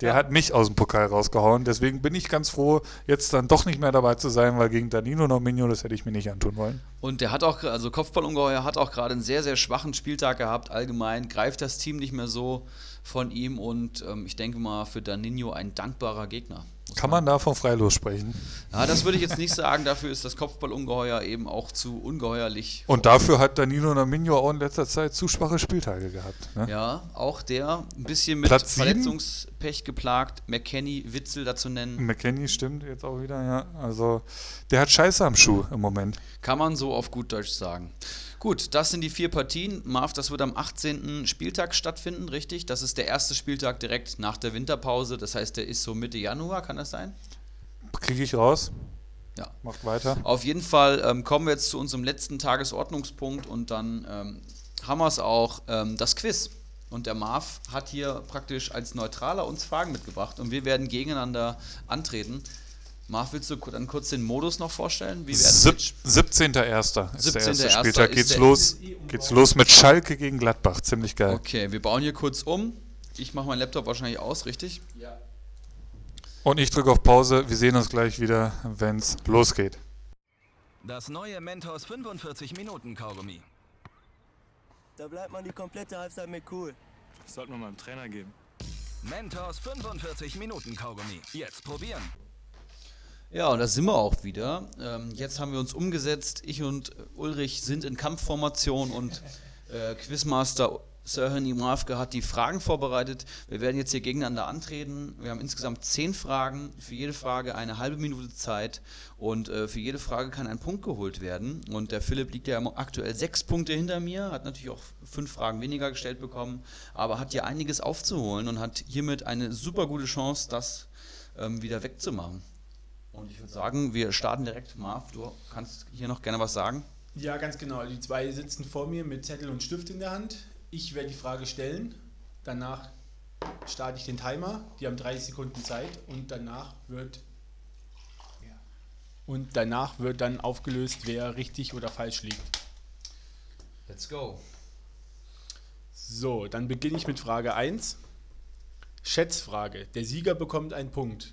Der Ja. hat mich aus dem Pokal rausgehauen. Deswegen bin ich ganz froh, jetzt dann doch nicht mehr dabei zu sein, weil gegen Danino Norminho, das hätte ich mir nicht antun wollen. Und der hat auch, also Kopfballungeheuer hat auch gerade einen sehr, sehr schwachen Spieltag gehabt. Allgemein greift das Team nicht mehr so von ihm und ähm, ich denke mal für Danino ein dankbarer Gegner. Kann man da von Freilos sprechen? Ja, das würde ich jetzt nicht sagen. Dafür ist das Kopfballungeheuer eben auch zu ungeheuerlich. Und dafür hat Danilo Naminho auch in letzter Zeit zu schwache Spieltage gehabt. Ne? Ja, auch der ein bisschen mit Platz sieben? Verletzungspech geplagt. McKenny, Witzel dazu nennen. McKenny stimmt jetzt auch wieder, ja. Also der hat Scheiße am Schuh im Moment. Kann man so auf gut Deutsch sagen. Gut, das sind die vier Partien. Marv, das wird am 18. Spieltag stattfinden, richtig? Das ist der erste Spieltag direkt nach der Winterpause. Das heißt, der ist so Mitte Januar, kann das sein? Kriege ich raus. Ja. Macht weiter. Auf jeden Fall ähm, kommen wir jetzt zu unserem letzten Tagesordnungspunkt und dann ähm, haben wir es auch, ähm, das Quiz. Und der Marv hat hier praktisch als Neutraler uns Fragen mitgebracht und wir werden gegeneinander antreten. Marv, willst du dann kurz den Modus noch vorstellen? Wie werden Sieb wir- 17.01. ist der 17.01. erste Spieltag. Geht's der- los, geht's los mit Schalke gegen Gladbach. Ziemlich geil. Okay, wir bauen hier kurz um. Ich mache meinen Laptop wahrscheinlich aus, richtig? Und ich drücke auf Pause. Wir sehen uns gleich wieder, wenn's losgeht. Das neue Mentos 45 Minuten Kaugummi. Da bleibt man die komplette Halbzeit mit cool. Das sollten wir mal dem Trainer geben. Mentos 45 Minuten Kaugummi. Jetzt probieren. Ja, und da sind wir auch wieder. Ähm, jetzt haben wir uns umgesetzt. Ich und Ulrich sind in Kampfformation und äh, Quizmaster Sir Henry Marfke hat die Fragen vorbereitet. Wir werden jetzt hier gegeneinander antreten. Wir haben insgesamt zehn Fragen. Für jede Frage eine halbe Minute Zeit. Und äh, für jede Frage kann ein Punkt geholt werden. Und der Philipp liegt ja aktuell sechs Punkte hinter mir, hat natürlich auch fünf Fragen weniger gestellt bekommen, aber hat hier einiges aufzuholen und hat hiermit eine super gute Chance, das ähm, wieder wegzumachen. Und ich würde sagen, wir starten direkt. Marv, du kannst hier noch gerne was sagen. Ja, ganz genau. Die zwei sitzen vor mir mit Zettel und Stift in der Hand. Ich werde die Frage stellen. Danach starte ich den Timer. Die haben 30 Sekunden Zeit und danach wird und danach wird dann aufgelöst, wer richtig oder falsch liegt. Let's go. So, dann beginne ich mit Frage 1. Schätzfrage. Der Sieger bekommt einen Punkt.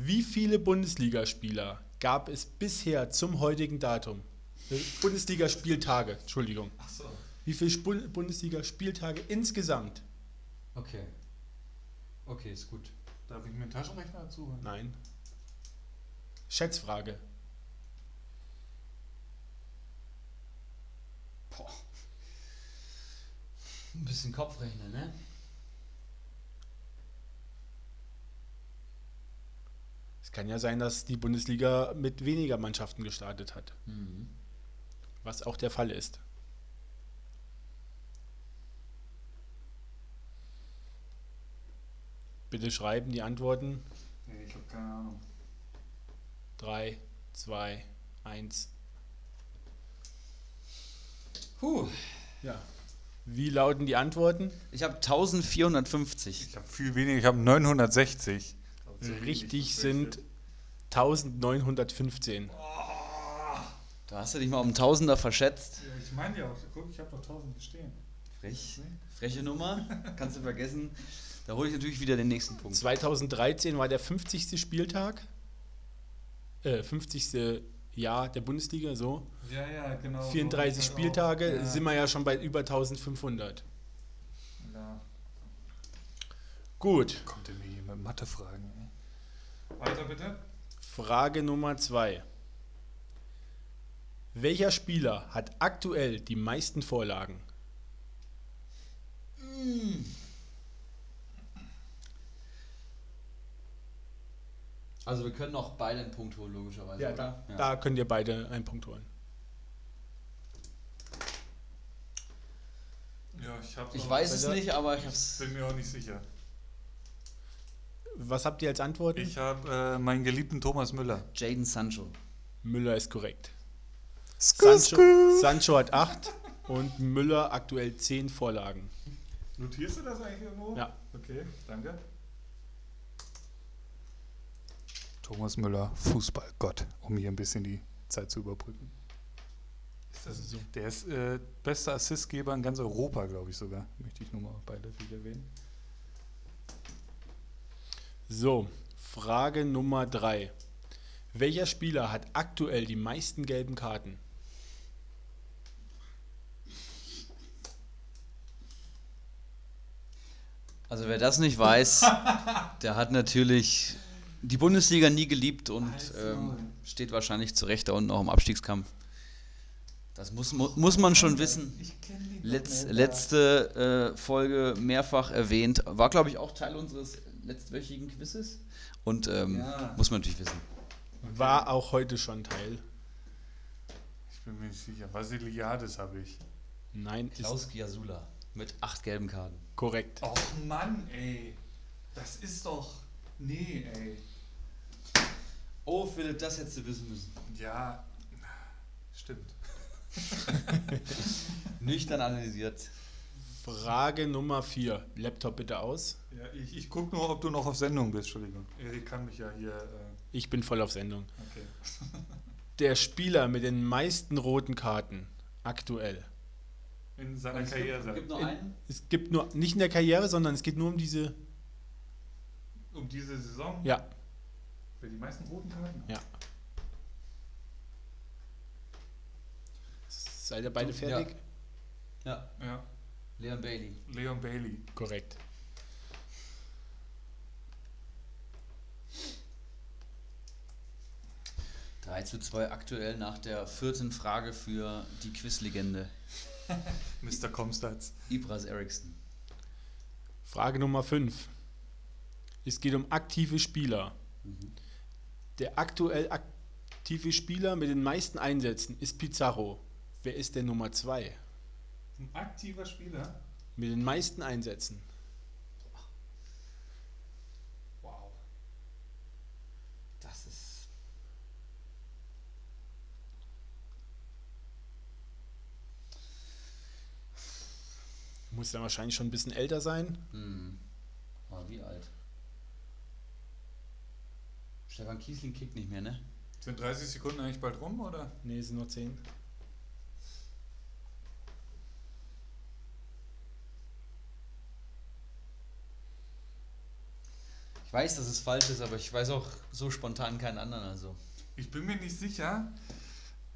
Wie viele Bundesligaspieler gab es bisher zum heutigen Datum? Bundesligaspieltage, Entschuldigung. Achso, Wie viele Bundesligaspieltage insgesamt? okay. Okay, ist gut. Darf ich mir einen Taschenrechner dazu? Nein. Schätzfrage. Boah. Ein bisschen Kopfrechnen, ne? Kann ja sein, dass die Bundesliga mit weniger Mannschaften gestartet hat. Was auch der Fall ist. Bitte schreiben die Antworten. Nee, ich habe keine Ahnung. 3, 2, 1. Puh. Ja. Wie lauten die Antworten? Ich habe 1450. Ich habe viel weniger, ich habe 960. Richtig sind 1915. Da hast du dich mal um Tausender verschätzt. Ich meine ja auch, guck, ich habe doch 1000 stehen. Frech. Freche Nummer. Kannst du vergessen. Da hole ich natürlich wieder den nächsten Punkt. 2013 war der 50. Spieltag. Äh, 50. Jahr der Bundesliga, so. Ja, ja, genau. 34 Spieltage, sind wir ja schon bei über 1500. Ja. Gut, Kommt ihr mir hier mit Mathefragen? Weiter bitte. Frage Nummer 2. Welcher Spieler hat aktuell die meisten Vorlagen? Also wir können auch beide einen Punkt holen, logischerweise. Ja, da, da könnt ihr beide einen Punkt holen. Ja, ich Ich weiß es nicht, aber ich hab's. bin mir auch nicht sicher. Was habt ihr als Antworten? Ich habe äh, meinen geliebten Thomas Müller. Jaden Sancho. Müller ist korrekt. Skur, Sancho, Sancho hat 8 und Müller aktuell 10 Vorlagen. Notierst du das eigentlich irgendwo? Ja. Okay, danke. Thomas Müller, Fußballgott, um hier ein bisschen die Zeit zu überbrücken. Ist das so? Der ist äh, bester Assistgeber in ganz Europa, glaube ich sogar. Möchte ich nur mal beiläufig erwähnen. So, Frage Nummer 3. Welcher Spieler hat aktuell die meisten gelben Karten? Also wer das nicht weiß, der hat natürlich die Bundesliga nie geliebt und ähm, steht wahrscheinlich zu Recht da unten auch im Abstiegskampf. Das muss, mu muss man schon wissen. Letz, letzte äh, Folge mehrfach erwähnt. War, glaube ich, auch Teil unseres letztwöchigen Quizzes. Und ähm, Ja. muss man natürlich wissen. War auch heute schon Teil. Ich bin mir nicht sicher. Vasiliades habe ich. Nein, Klaus Giasula mit acht gelben Karten. korrekt. Och Mann, ey. Das ist doch. Nee, ey. Oh, Philipp, das hättest du wissen müssen. Ja, stimmt. Nüchtern analysiert. Frage Nummer 4. Laptop bitte aus. Ja, ich, ich gucke nur, ob du noch auf Sendung bist. Entschuldigung. Erik kann mich ja hier. Äh, Ich bin voll auf Sendung. okay. Der Spieler mit den meisten roten Karten aktuell. In seiner Karriere. Gibt nur einen? Es gibt nur, nicht in der Karriere, sondern es geht nur um diese. Um diese Saison. Ja, Wer die meisten roten Karten hat. ja. Seid ihr beide fertig? Ja, Ja. Leon Bailey. Leon Bailey. Korrekt. Drei zu 2 aktuell nach der vierten Frage für die Quizlegende Mr. Comstats. Ibras Eriksson. Frage Nummer 5. Es geht um aktive Spieler. Der aktuell aktive Spieler mit den meisten Einsätzen ist Pizarro. Wer ist der Nummer 2? Ein aktiver Spieler. Mit den meisten Einsätzen. Muss dann wahrscheinlich schon ein bisschen älter sein. Hm. Aber wie alt? Stefan Kiesling kickt nicht mehr, ne? Sind 30 Sekunden eigentlich bald rum, oder? Ne, sind nur 10. Ich weiß, dass es falsch ist, aber ich weiß auch so spontan keinen anderen. Also. Ich bin mir nicht sicher.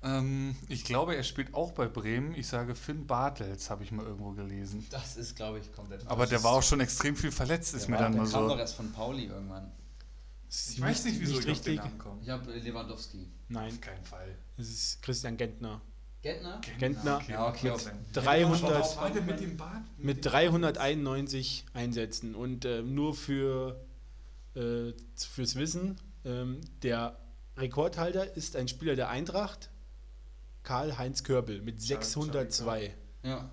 Ähm, ich glaube, er spielt auch bei Bremen. Ich sage Finn Bartels, habe ich mal irgendwo gelesen. Das ist, glaube ich, komplett Aber der war auch schon extrem viel verletzt, ist der mir war, dann der nur kam doch so. erst von Pauli irgendwann. Ich weiß nicht, wieso nicht ich auf den richtig. Namen komme. Ich habe Lewandowski. Nein, Auf keinen Fall. es ist Christian Gentner. Gentner? Gentner. Ja, okay, auf- 300 Auch heute mit dem Bart. mit 391 Einsätzen und äh, nur für äh, fürs Wissen, ähm, der Rekordhalter ist ein Spieler der Eintracht, Karl-Heinz Körbel mit Charlie 602. Ja.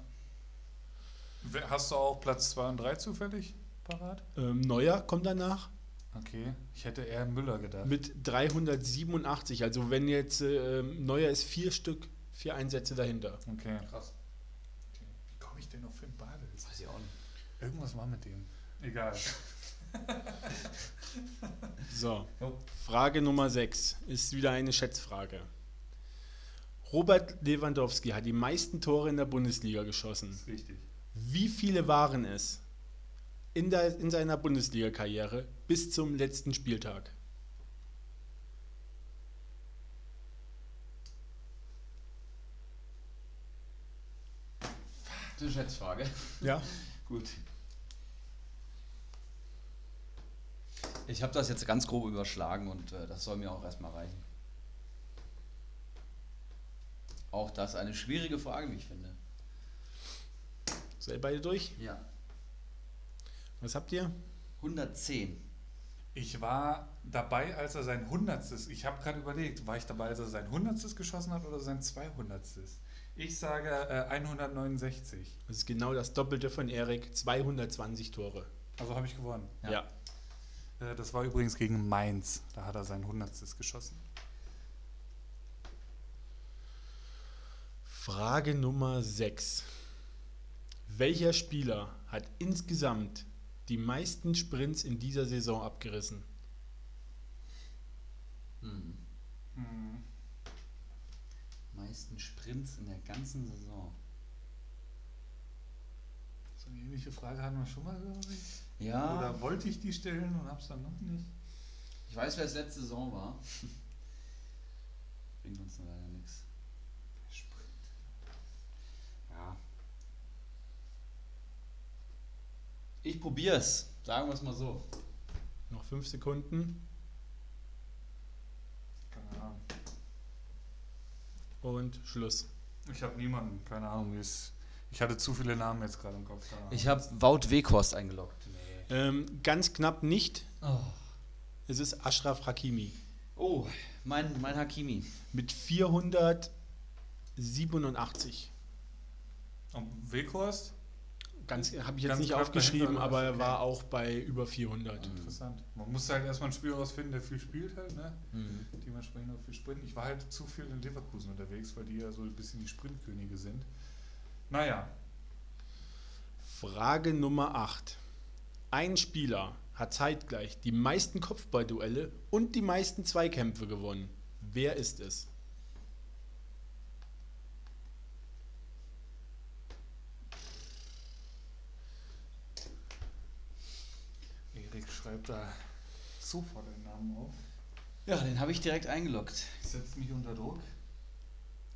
Hast du auch Platz 2 und 3 zufällig parat? Ähm, Neuer kommt danach Okay, ich hätte eher Müller gedacht. mit 387. Also wenn jetzt äh, Neuer ist vier Stück, vier Einsätze dahinter. Okay. Krass. okay. Wie komme ich denn auf Finn Bartels? Weiß ich auch nicht. Irgendwas war mit dem. Egal. So. Frage Nummer 6 ist wieder eine Schätzfrage. Robert Lewandowski hat die meisten Tore in der Bundesliga geschossen. ist richtig. Wie viele waren es in, der, in seiner Bundesliga-Karriere bis zum letzten Spieltag? Das ist eine Schätzfrage. Ja. Gut. Ich habe das jetzt ganz grob überschlagen und äh, das soll mir auch erstmal reichen. Auch das eine schwierige Frage, wie ich finde. Seid ihr beide durch? Ja. Was habt ihr? 110. Ich war dabei, als er sein Hundertstes, ich habe gerade überlegt, war ich dabei, als er sein Hundertstes geschossen hat oder sein Zweihundertstes? Ich sage äh, 169. Das ist genau das Doppelte von Erik, 220 Tore. Also habe ich gewonnen. Ja. Äh, das war übrigens gegen Mainz. Da hat er sein Hundertstes geschossen. Frage Nummer 6. Welcher Spieler hat insgesamt die meisten Sprints in dieser Saison abgerissen? Hm. Meisten Sprints in der ganzen Saison. So eine ähnliche Frage hatten wir schon mal, glaube ich. Ja. Oder wollte ich die stellen und habe es dann noch nicht? Ich weiß, wer es letzte Saison war. Bringt uns leider nichts. Ich probier's. Sagen wir es mal so. Noch fünf Sekunden. Keine Ahnung. Und Schluss. Ich habe niemanden, keine Ahnung, wie es. Ich hatte zu viele Namen jetzt gerade im Kopf. Ich habe Wout Weghorst eingeloggt. Ähm, ganz knapp nicht. Oh. Es ist Ashraf Hakimi. oh, mein, mein Hakimi. Mit 487. Und Weghorst? Ganz habe ich jetzt Ganz nicht aufgeschrieben, aber er war auch bei über 400. Interessant. Man muss halt erstmal einen Spieler rausfinden, der viel spielt halt, ne? Mhm. Dementsprechend auch viel sprinten. Ich war halt zu viel in Leverkusen unterwegs, weil die ja so ein bisschen die Sprintkönige sind. Naja, Frage Nummer 8. Ein Spieler hat zeitgleich die meisten Kopfballduelle und die meisten Zweikämpfe gewonnen. Wer ist es? Schreibt da sofort den Namen auf. Ja, den habe ich direkt eingeloggt. Setzt mich unter Druck.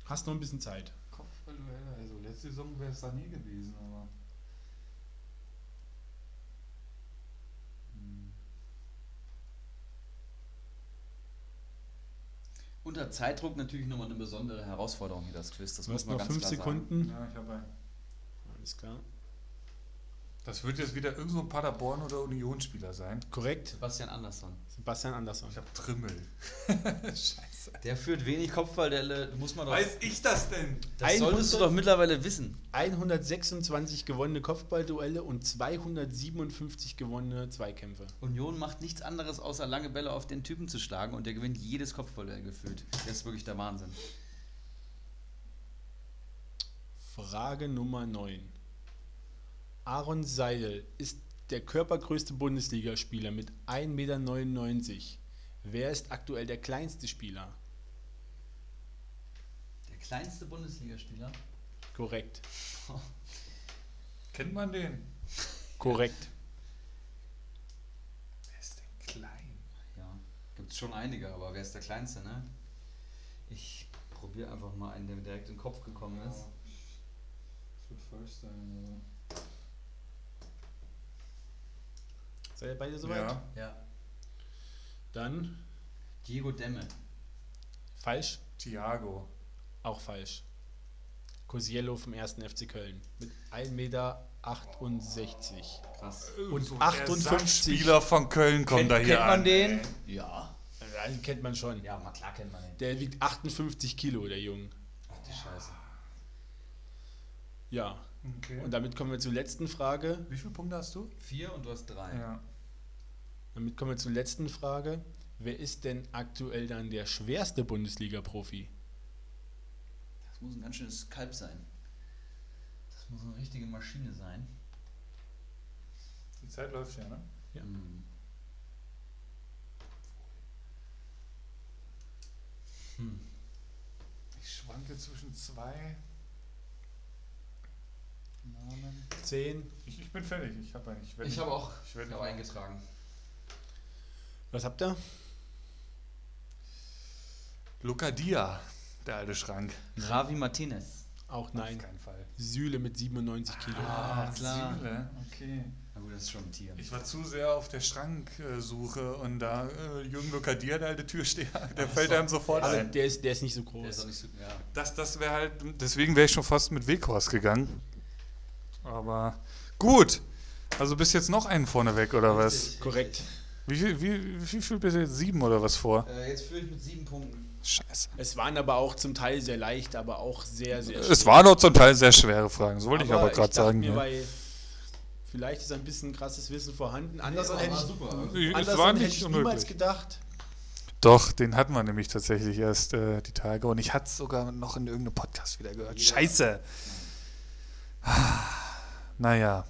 Hast noch ein bisschen Zeit. Kopfballduelle, also letzte Saison wäre es da nie gewesen, aber. Hm. Unter Zeitdruck natürlich nochmal eine besondere Herausforderung hier, das Quiz. Das Du muss hast man noch ganz fünf klar Sekunden. Ja, ich habe einen. Alles klar. Das wird jetzt wieder irgend so ein Paderborn- oder Unionsspieler sein. Korrekt. Sebastian Andersson. Sebastian Andersson. Ich habe Trimmel. Scheiße. Der führt wenig Kopfballduelle, muss man doch. Weiß ich das denn? das solltest du 100 doch mittlerweile wissen. 126 gewonnene Kopfballduelle und 257 gewonnene Zweikämpfe. Union macht nichts anderes, außer lange Bälle auf den Typen zu schlagen und der gewinnt jedes Kopfballduell gefühlt. Das ist wirklich der Wahnsinn. Frage Nummer 9. Aaron Seidel ist der körpergrößte Bundesligaspieler mit 1,99 Meter. Wer ist aktuell der kleinste Spieler? Der kleinste Bundesligaspieler. Korrekt. Kennt man den? Korrekt. Wer ist denn klein? Ja, gibt es schon einige, aber wer ist der kleinste, ne? Ich probiere einfach mal einen, der mir direkt in den Kopf gekommen ist. Das wird falsch sein. Seid ihr beide soweit? Ja. Ja. Dann Diego Demme. falsch, Thiago. auch falsch. Cosiello vom 1. FC Köln mit 1,68 Meter. Krass. Und So ein 58 Spieler von Köln kommt Kennt, da hier kennt man an. den? Ja. Ja, den kennt man schon. Ja, mal klar kennt man den. Der wiegt 58 Kilo, der Junge. Ach die Scheiße. Ja. Okay. Und damit kommen wir zur letzten Frage. Wie viele Punkte hast du? Vier und du hast drei. Ja. Damit kommen wir zur letzten Frage. Wer ist denn aktuell dann der schwerste Bundesliga-Profi? Das muss ein ganz schönes Kalb sein. Das muss eine richtige Maschine sein. Die Zeit läuft ja, ne? Ja. Hm. Ich schwanke zwischen zwei Namen. 10. Ich, ich bin fertig. Ich habe einen. Ich, Ich habe auch Ich werde ich habe eingetragen. Was habt ihr? Luca Dia, der alte Schrank. Ravi Martinez. Auch Auf nein. keinen Fall. Süle mit 97 Kilo. Ah, klar. Süle, okay. Na gut, das ist schon ein Tier. Ich war zu sehr auf der Schranksuche und da äh, Jürgen Luca Dia, der alte Türsteher, der fällt einem sofort Aber ein. der ist, der ist nicht so Der ist auch groß. nicht so. Ja. Das, das wäre halt, deswegen wäre ich schon fast mit Weghorst gegangen. Aber gut. Also bist jetzt noch einen vorne weg, oder was? Korrekt. Wie viel, wie, wie viel bist du jetzt? Sieben oder was vor? Äh, jetzt führe ich mit sieben Punkten. Scheiße. Es waren aber auch zum Teil sehr leicht, aber auch sehr, sehr Es waren doch zum Teil sehr schwere Fragen, so wollte ich aber gerade sagen. Mir, ja. weil vielleicht ist ein bisschen krasses Wissen vorhanden. Andersson aber hätte ich, super. War hätte nicht ich niemals unmöglich. gedacht. Doch, den hatten wir nämlich tatsächlich erst äh, die Tage und ich hatte es sogar noch in irgendeinem Podcast wieder gehört. Scheiße. Naja.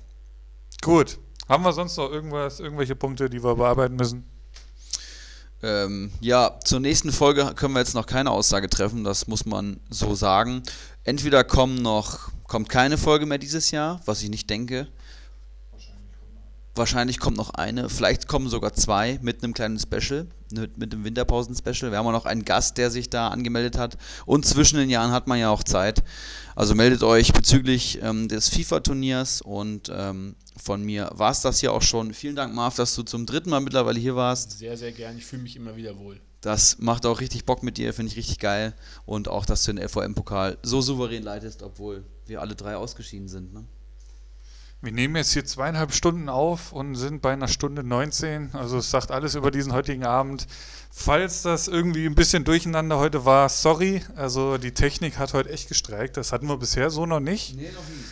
Gut. Haben wir sonst noch irgendwas, irgendwelche Punkte, die wir bearbeiten müssen? Ähm, ja, zur nächsten Folge können wir jetzt noch keine Aussage treffen, das muss man so sagen. Entweder kommen noch, kommt keine Folge mehr dieses Jahr, was ich nicht denke. Wahrscheinlich kommt noch eine, vielleicht kommen sogar zwei mit einem kleinen Special, mit, mit einem Winterpausen-Special. Wir haben auch noch einen Gast, der sich da angemeldet hat. Und zwischen den Jahren hat man ja auch Zeit. Also meldet euch bezüglich ähm, des FIFA-Turniers. Und ähm, von mir war es das hier auch schon. Vielen Dank, Marv, dass du zum dritten Mal mittlerweile hier warst. Sehr, sehr gern. Ich fühle mich immer wieder wohl. Das macht auch richtig Bock mit dir, finde ich richtig geil. Und auch, dass du den LVM-Pokal so souverän leitest, obwohl wir alle drei ausgeschieden sind. Ne? Wir nehmen jetzt hier zweieinhalb Stunden auf und sind bei einer Stunde 19. Also es sagt alles über diesen heutigen Abend. Falls das irgendwie ein bisschen durcheinander heute war, sorry. Also die Technik hat heute echt gestreikt. Das hatten wir bisher so noch nicht. Nee, noch nie.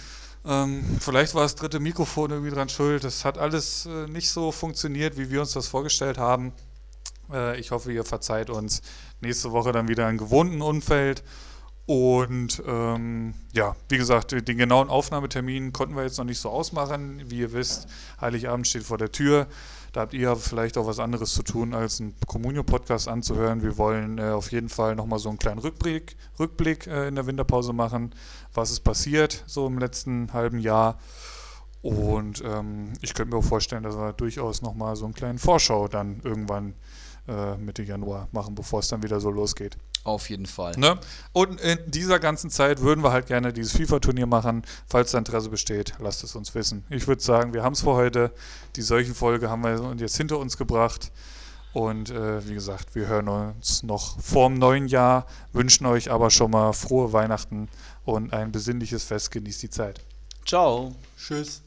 Ähm, vielleicht war das dritte Mikrofon irgendwie dran schuld. Das hat alles äh, nicht so funktioniert, wie wir uns das vorgestellt haben. Äh, ich hoffe, ihr verzeiht uns nächste Woche dann wieder im gewohnten Umfeld. Und ähm, ja, wie gesagt, den genauen Aufnahmetermin konnten wir jetzt noch nicht so ausmachen. Wie ihr wisst, Heiligabend steht vor der Tür. Da habt ihr vielleicht auch was anderes zu tun, als einen Communio-Podcast anzuhören. Wir wollen äh, auf jeden Fall nochmal so einen kleinen Rückblick, Rückblick äh, in der Winterpause machen, was ist passiert so im letzten halben Jahr. Und ähm, ich könnte mir auch vorstellen, dass wir durchaus nochmal so einen kleinen Vorschau dann irgendwann äh, Mitte Januar machen, bevor es dann wieder so losgeht. Auf jeden Fall. Ne? Und in dieser ganzen Zeit würden wir halt gerne dieses FIFA-Turnier machen. Falls da Interesse besteht, lasst es uns wissen. Ich würde sagen, wir haben es für heute. Die solchen Folge haben wir jetzt hinter uns gebracht. Und äh, wie gesagt, wir hören uns noch vor dem neuen Jahr, wünschen euch aber schon mal frohe Weihnachten und ein besinnliches Fest. Genießt die Zeit. Ciao. Tschüss.